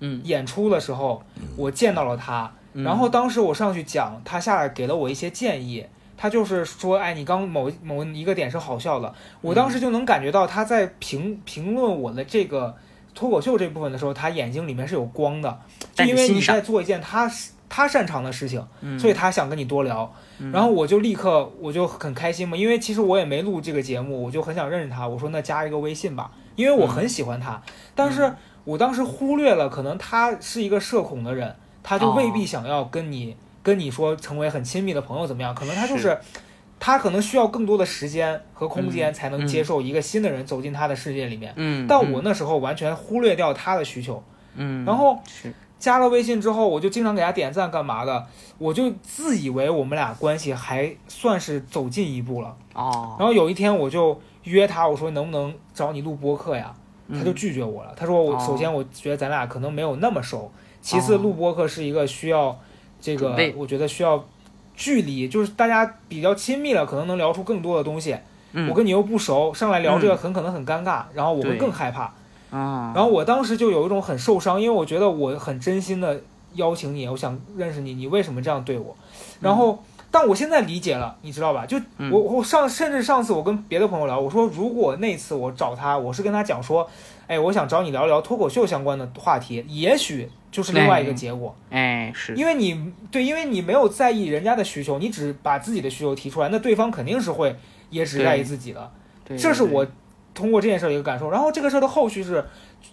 S2: 嗯
S1: 演出的时候，我见到了他。然后当时我上去讲，他下来给了我一些建议。他就是说，哎，你刚某某一个点是好笑的。我当时就能感觉到他在评评论我的这个脱口秀这部分的时候，他眼睛里面是有光的，就因为你在做一件他。他擅长的事情，所以他想跟你多聊，然后我就立刻我就很开心嘛，因为其实我也没录这个节目，我就很想认识他。我说那加一个微信吧，因为我很喜欢他，但是我当时忽略了，可能他是一个社恐的人，他就未必想要跟你跟你说成为很亲密的朋友怎么样？可能他就是他可能需要更多的时间和空间才能接受一个新的人走进他的世界里面。
S2: 嗯，
S1: 但我那时候完全忽略掉他的需求。
S2: 嗯，
S1: 然后。加了微信之后，我就经常给他点赞干嘛的，我就自以为我们俩关系还算是走近一步了。
S2: 哦。
S1: 然后有一天我就约他，我说能不能找你录播客呀？他就拒绝我了。他说我首先我觉得咱俩可能没有那么熟，其次录播客是一个需要这个，我觉得需要距离，就是大家比较亲密了，可能能聊出更多的东西。我跟你又不熟，上来聊这个很可能很尴尬，然后我会更害怕。
S2: 啊，
S1: 然后我当时就有一种很受伤，因为我觉得我很真心的邀请你，我想认识你，你为什么这样对我？然后，但我现在理解了，你知道吧？就我我上甚至上次我跟别的朋友聊，我说如果那次我找他，我是跟他讲说，哎，我想找你聊聊脱口秀相关的话题，也许就是另外一个结果。
S2: 哎，是。
S1: 因为你对，因为你没有在意人家的需求，你只把自己的需求提出来，那对方肯定是会也只在意自己的。这是我。通过这件事儿一个感受，然后这个事儿的后续是，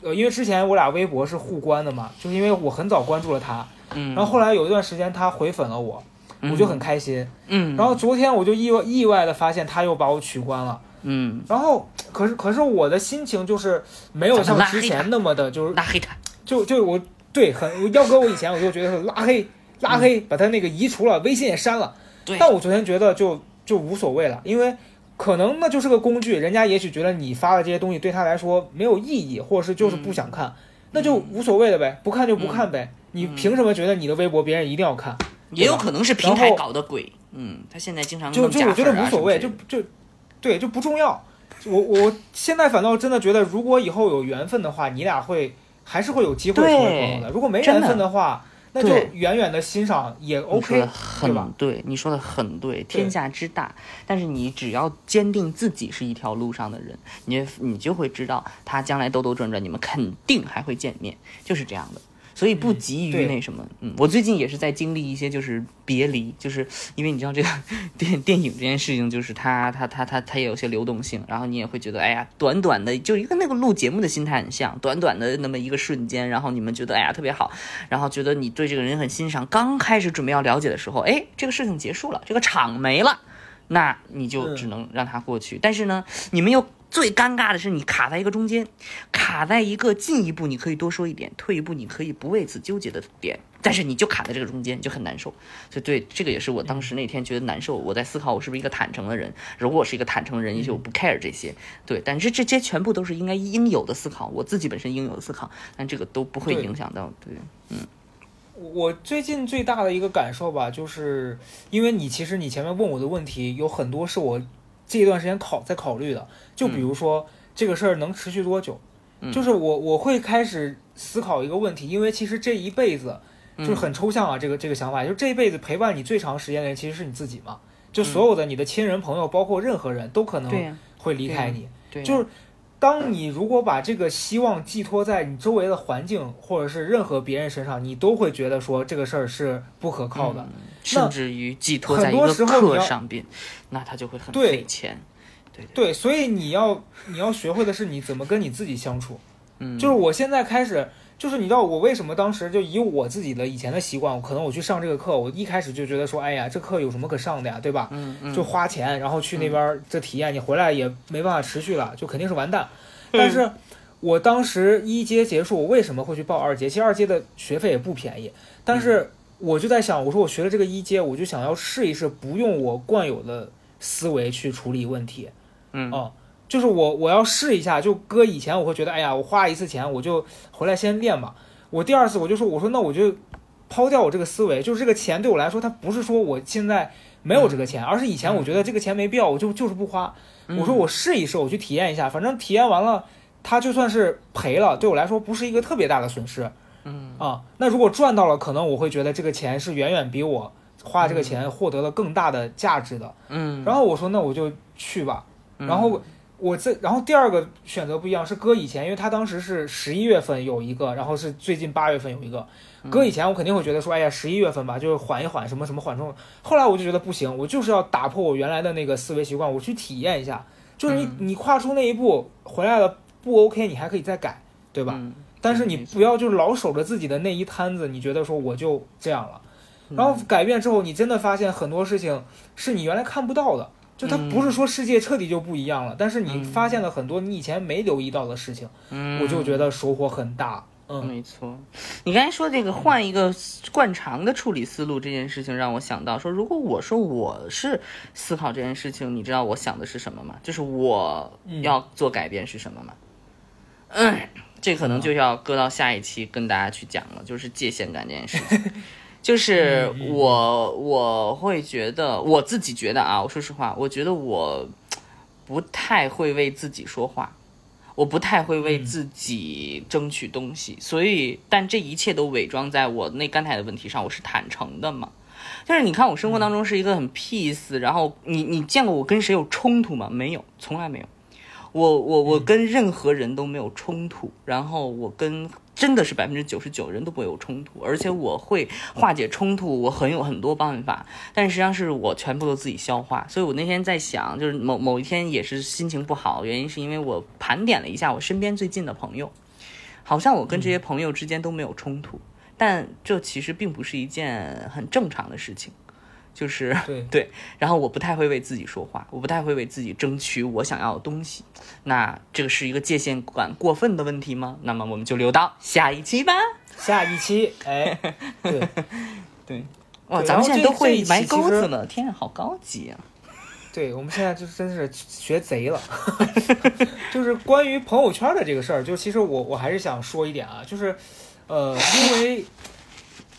S1: 呃，因为之前我俩微博是互关的嘛，就是因为我很早关注了他，
S2: 嗯，
S1: 然后后来有一段时间他回粉了我，我就很开心，
S2: 嗯，
S1: 然后昨天我就意外意外的发现他又把我取关了，
S2: 嗯，
S1: 然后可是可是我的心情就是没有像之前那么的，就是
S2: 拉黑他，
S1: 就就我对很要搁我以前我就觉得是拉黑拉黑，把他那个移除了，微信也删了，
S2: 对，
S1: 但我昨天觉得就就无所谓了，因为。可能那就是个工具，人家也许觉得你发的这些东西对他来说没有意义，或者是就是不想看，那就无所谓了呗，不看就不看呗。你凭什么觉得你的微博别人一定要看？
S2: 也有可能是平台搞的鬼。嗯，他现在经常
S1: 就就我觉得无所谓，就就对就不重要。我我现在反倒真的觉得，如果以后有缘分的话，你俩会还是会有机会成为朋友的。如果没缘分的话。那就远远的欣赏也 OK，
S2: 对吧？
S1: 对，
S2: 你说的很对，天下之大，但是你只要坚定自己是一条路上的人，你你就会知道他将来兜兜转转，你们肯定还会见面，就是这样的。所以不急于那什么。嗯，我最近也是在经历一些就是别离，就是因为你知道这个 电电影这件事情，就是它它它它它也有些流动性，然后你也会觉得，哎呀，短短的就一个那个录节目的心态很像，短短的那么一个瞬间，然后你们觉得哎呀特别好，然后觉得你对这个人很欣赏，刚开始准备要了解的时候，哎，这个事情结束了，这个场没了。那你就只能让它过去。但是呢，你们又最尴尬的是，你卡在一个中间，卡在一个进一步你可以多说一点，退一步你可以不为此纠结的点，但是你就卡在这个中间，就很难受。所以对，这个也是我当时那天觉得难受。我在思考，我是不是一个坦诚的人？如果我是一个坦诚的人，也许我不 care 这些。对，但是这些全部都是应该应有的思考，我自己本身应有的思考，但这个都不会影响到。对，嗯
S1: 我最近最大的一个感受吧，就是因为你其实你前面问我的问题有很多是我这一段时间考在考虑的，就比如说、这个事儿能持续多久，
S2: 嗯。
S1: 就是我我会开始思考一个问题，因为其实这一辈子就是很抽象啊，这个这个想法，就这一辈子陪伴你最长时间的人其实是你自己嘛，就所有的你的亲人朋友，包括任何人都可能、会离开你，就是当你如果把这个希望寄托在你周围的环境或者是任何别人身上，你都会觉得说这个事儿是不可靠的。
S2: 甚至于寄托在
S1: 很多
S2: 一个课上边，那他就会很
S1: 对
S2: 费钱。
S1: 对对，所以你要你要学会的是你怎么跟你自己相处。
S2: 嗯，
S1: 就是我现在开始，就是你知道我为什么当时就以我自己的以前的习惯，可能我去上这个课，我一开始就觉得说，哎呀，这课有什么可上的呀，对吧？
S2: 嗯嗯，
S1: 就花钱，然后去那边儿这体验，你回来也没办法持续了，就肯定是完蛋。但是我当时一阶结束，我为什么会去报二阶？其实二阶的学费也不便宜，但是我就在想，我说我学了这个一阶，我就想要试一试，不用我惯有的思维去处理问题。
S2: 嗯
S1: 哦，就是我我要试一下，就搁以前我会觉得，哎呀，我花一次钱我就回来先练吧。我第二次我就说，我说那我就抛掉我这个思维，就是这个钱对我来说，它不是说我现在没有这个钱，而是以前我觉得这个钱没必要，我就就是不花。我说我试一试，我去体验一下，反正体验完了，它就算是赔了，对我来说不是一个特别大的损失。
S2: 嗯
S1: 啊，那如果赚到了，可能我会觉得这个钱是远远比我花这个钱获得了更大的价值的。
S2: 嗯，
S1: 然后我说那我就去吧。然后我这，然后第二个选择不一样，是搁以前，因为他当时是十一月份有一个，然后是最近八月份有一个。搁以前我肯定会觉得说，哎呀，十一月份吧，就是缓一缓，什么什么缓冲。后来我就觉得不行，我就是要打破我原来的那个思维习惯，我去体验一下。就是你你跨出那一步回来了不 OK，你还可以再改，对吧？
S2: 嗯
S1: 但是你不要就老守着自己的那一摊子，你觉得说我就这样了，然后
S2: 嗯
S1: 改变之后，你真的发现很多事情是你原来看不到的，就它不是说世界彻底就不一样了，但是你发现了很多你以前没留意到的事情，
S2: 嗯，
S1: 我就觉得收获很大。嗯，
S2: 没错，你刚才说这个换一个惯常的处理思路这件事情，让我想到说，如果我说我是思考这件事情，你知道我想的是什么吗？就是我要做改变是什么吗？嗯，这可能就要搁到下一期跟大家去讲了，就是界限感这件事情。就是我我会觉得我自己觉得啊，我说实话，我觉得我不太会为自己说话。我不太会为自己争取东西，所以，但这一切都伪装在我那刚才的问题上，我是坦诚的嘛。但是你看，我生活当中是一个很 peace，然后你你见过我跟谁有冲突吗？没有，从来没有。我我我跟任何人都没有冲突，然后我跟真的是百分之九十九人都不会有冲突，而且我会化解冲突，我很有很多办法，但实际上是我全部都自己消化。所以我那天在想，就是某某一天也是心情不好，原因是因为我盘点了一下我身边最近的朋友，好像我跟这些朋友之间都没有冲突，但这其实并不是一件很正常的事情。就是
S1: 对
S2: 对，然后我不太会为自己说话，我不太会为自己争取我想要的东西。那这个是一个界限感过分的问题吗？那么我们就留到下一期吧。
S1: 下一期，哎，对，
S2: 对，哇，咱们现在都会埋钩子了，天啊，好高级啊！
S1: 对，我们现在就真是学贼了。就是关于朋友圈的这个事儿，就其实我我还是想说一点啊，就是，呃，因为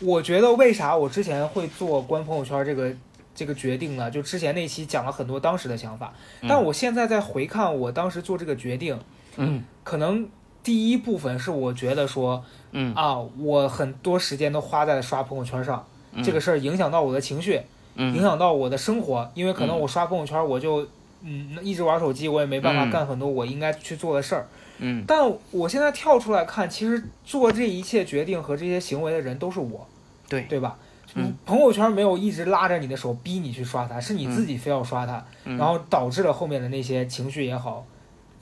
S1: 我觉得为啥我之前会做关朋友圈这个这个决定呢？就之前那期讲了很多当时的想法，但我现在在回看我当时做这个决定，
S2: 嗯。
S1: 可能第一部分是我觉得说
S2: 嗯。
S1: 啊，我很多时间都花在了刷朋友圈上，这个事儿影响到我的情绪，影
S2: 嗯
S1: 响到我的生活，因为可能
S2: 嗯。
S1: 我刷朋友圈，我就嗯一直玩手机，我也没办法
S2: 嗯。
S1: 干很多我应该去做的事儿。
S2: 嗯
S1: 但我现在跳出来看，其实做这一切决定和这些行为的人都是我，
S2: 对。
S1: 对吧？
S2: 嗯，
S1: 朋友圈没有一直拉着你的手逼你去刷它，是你自己非要刷它，
S2: 嗯。
S1: 然后导致了后面的那些情绪也好，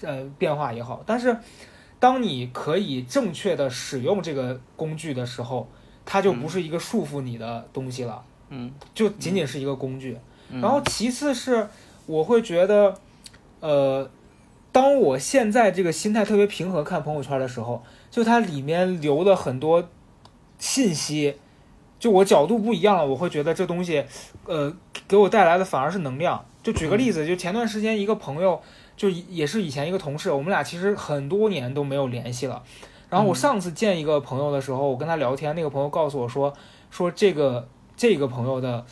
S1: 呃，变化也好。但是，当你可以正确的使用这个工具的时候，它就不是一个束缚你的东西了，
S2: 嗯。
S1: 就仅仅是一个工具。
S2: 嗯。
S1: 然后其次是我会觉得，呃，当我现在这个心态特别平和看朋友圈的时候，就它里面留的很多信息，就我角度不一样了，我会觉得这东西，呃，给我带来的反而是能量。就举个例子，就前段时间一个朋友，就也是以前一个同事，我们俩其实很多年都没有联系了。然后我上次见一个朋友的时候，我跟他聊天，那个朋友告诉我说，说这个这个朋友的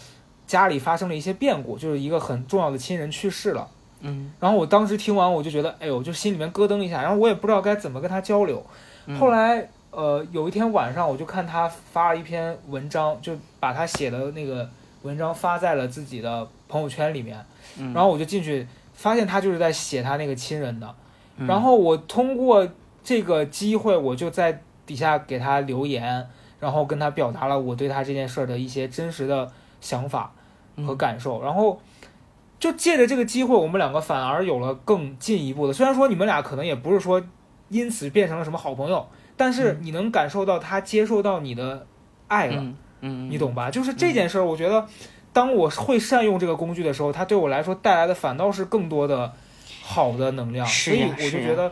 S1: 家里发生了一些变故，就是一个很重要的亲人去世了。
S2: 嗯
S1: 然后我当时听完，我就觉得，哎呦，就心里面咯噔一下，然后我也不知道该怎么跟他交流。
S2: 嗯
S1: 后来，呃，有一天晚上，我就看他发了一篇文章，就把他写的那个文章发在了自己的朋友圈里面。
S2: 嗯
S1: 然后我就进去，发现他就是在写他那个亲人的。
S2: 嗯
S1: 然后我通过这个机会，我就在底下给他留言，然后跟他表达了我对他这件事儿的一些真实的想法
S2: 嗯
S1: 和感受。然后就借着这个机会，我们两个反而有了更进一步的。虽然说你们俩可能也不是说因此变成了什么好朋友，但是你能感受到他接受到你的爱了。
S2: 嗯嗯，
S1: 你懂吧？就是这件事儿，我觉得，当我会善用这个工具的时候，它对我来说带来的反倒是更多的好的能量，所以我就觉得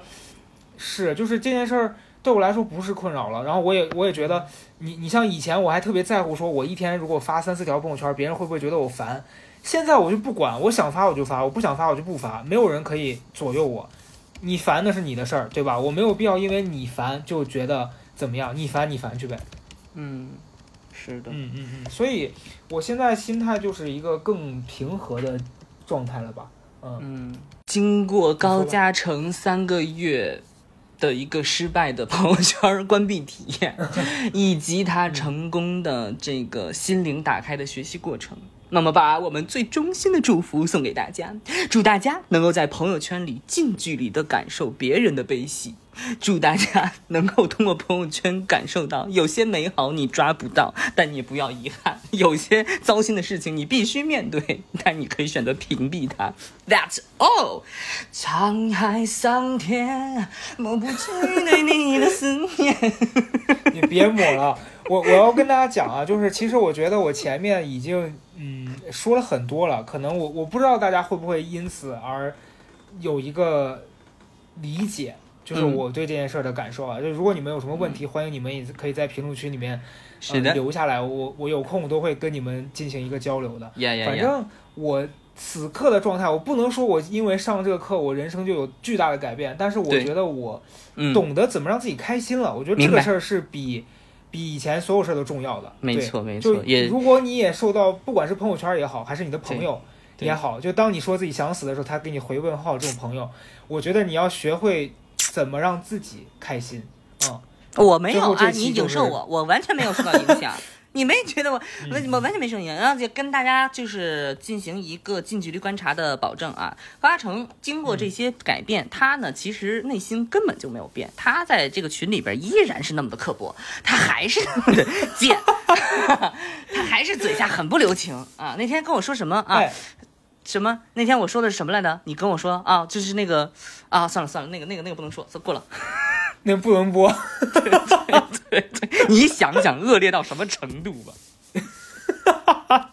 S1: 是，就是这件事儿对我来说不是困扰了。然后我也我也觉得，你你像以前我还特别在乎，说我一天如果发三四条朋友圈，别人会不会觉得我烦？现在我就不管，我想发我就发，我不想发我就不发，没有人可以左右我。你烦那是你的事儿，对吧？我没有必要因为你烦就觉得怎么样，你烦你烦去呗。
S2: 嗯，是的，
S1: 嗯嗯嗯，所以我现在心态就是一个更平和的状态了吧？嗯，
S2: 嗯，经过高嘉诚三个月的一个失败的朋友圈关闭体验，以及他成功的这个心灵打开的学习过程。那么，把我们最衷心的祝福送给大家，祝大家能够在朋友圈里近距离的感受别人的悲喜，祝大家能够通过朋友圈感受到有些美好你抓不到，但你不要遗憾；有些糟心的事情你必须面对，但你可以选择屏蔽它。That's all。沧海桑田，抹不去对你的思念。
S1: 你别抹了，我我要跟大家讲啊，就是其实我觉得我前面已经嗯说了很多了，可能我我不知道大家会不会因此而有一个理解。就是
S2: 嗯
S1: 我对这件事儿的感受啊，就如果你们有什么问题，欢迎你们也可以在评论区里面、呃、留下来，我我有空都会跟你们进行一个交流的。反正我此刻的状态，我不能说我因为上这个课，我人生就有巨大的改变，但是我觉得我
S2: 嗯，
S1: 懂得怎么让自己开心了。我觉得这个事儿是比比以前所有事儿都重要的。
S2: 没错没错，也
S1: 如果你也受到，不管是朋友圈也好，还是你的朋友也好，就当你说自己想死的时候，他给你回问号，这种朋友，我觉得你要学会怎么让自己开心。嗯，
S2: 我没有啊，你影射我，我完全没有受到影响。你没觉得我我
S1: 嗯
S2: 我完全没受影响，然后就跟大家就是进行一个近距离观察的保证啊。高嘉诚经过这些改变，他呢其实内心根本就没有变，他在这个群里边依然是那么的刻薄，他还是那么的贱，他还是嘴下很不留情啊。那天跟我说什么啊？
S1: 哎，
S2: 什么？那天我说的是什么来着？你跟我说啊，就是那个啊，算了算了，那个那个那个不能说，算过了。
S1: 那不能播。
S2: 对对对，你想想恶劣到什么程度吧？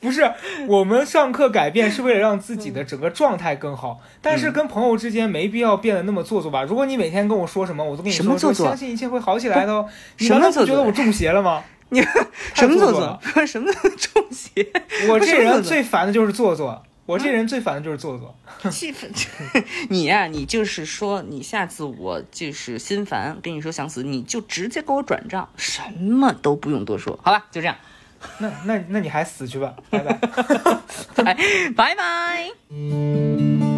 S1: 不是，我们上课改变是为了让自己的整个状态更好，但
S2: 嗯
S1: 是跟朋友之间没必要变得那么做作吧？如果你每天跟我说什么，我都跟你说相信一切会好起来的哦。你难道不觉得我中邪了吗？
S2: 你什么做
S1: 做作？
S2: 什么中邪？
S1: 我这人最烦的就是做作，我这人最烦的就是做作。
S2: 气氛，你呀、你就是说，你下次我就是心烦，跟你说想死，你就直接给我转账，什么都不用多说，好吧？就这样，
S1: 那那那你还死去吧，拜拜。
S2: 拜拜拜。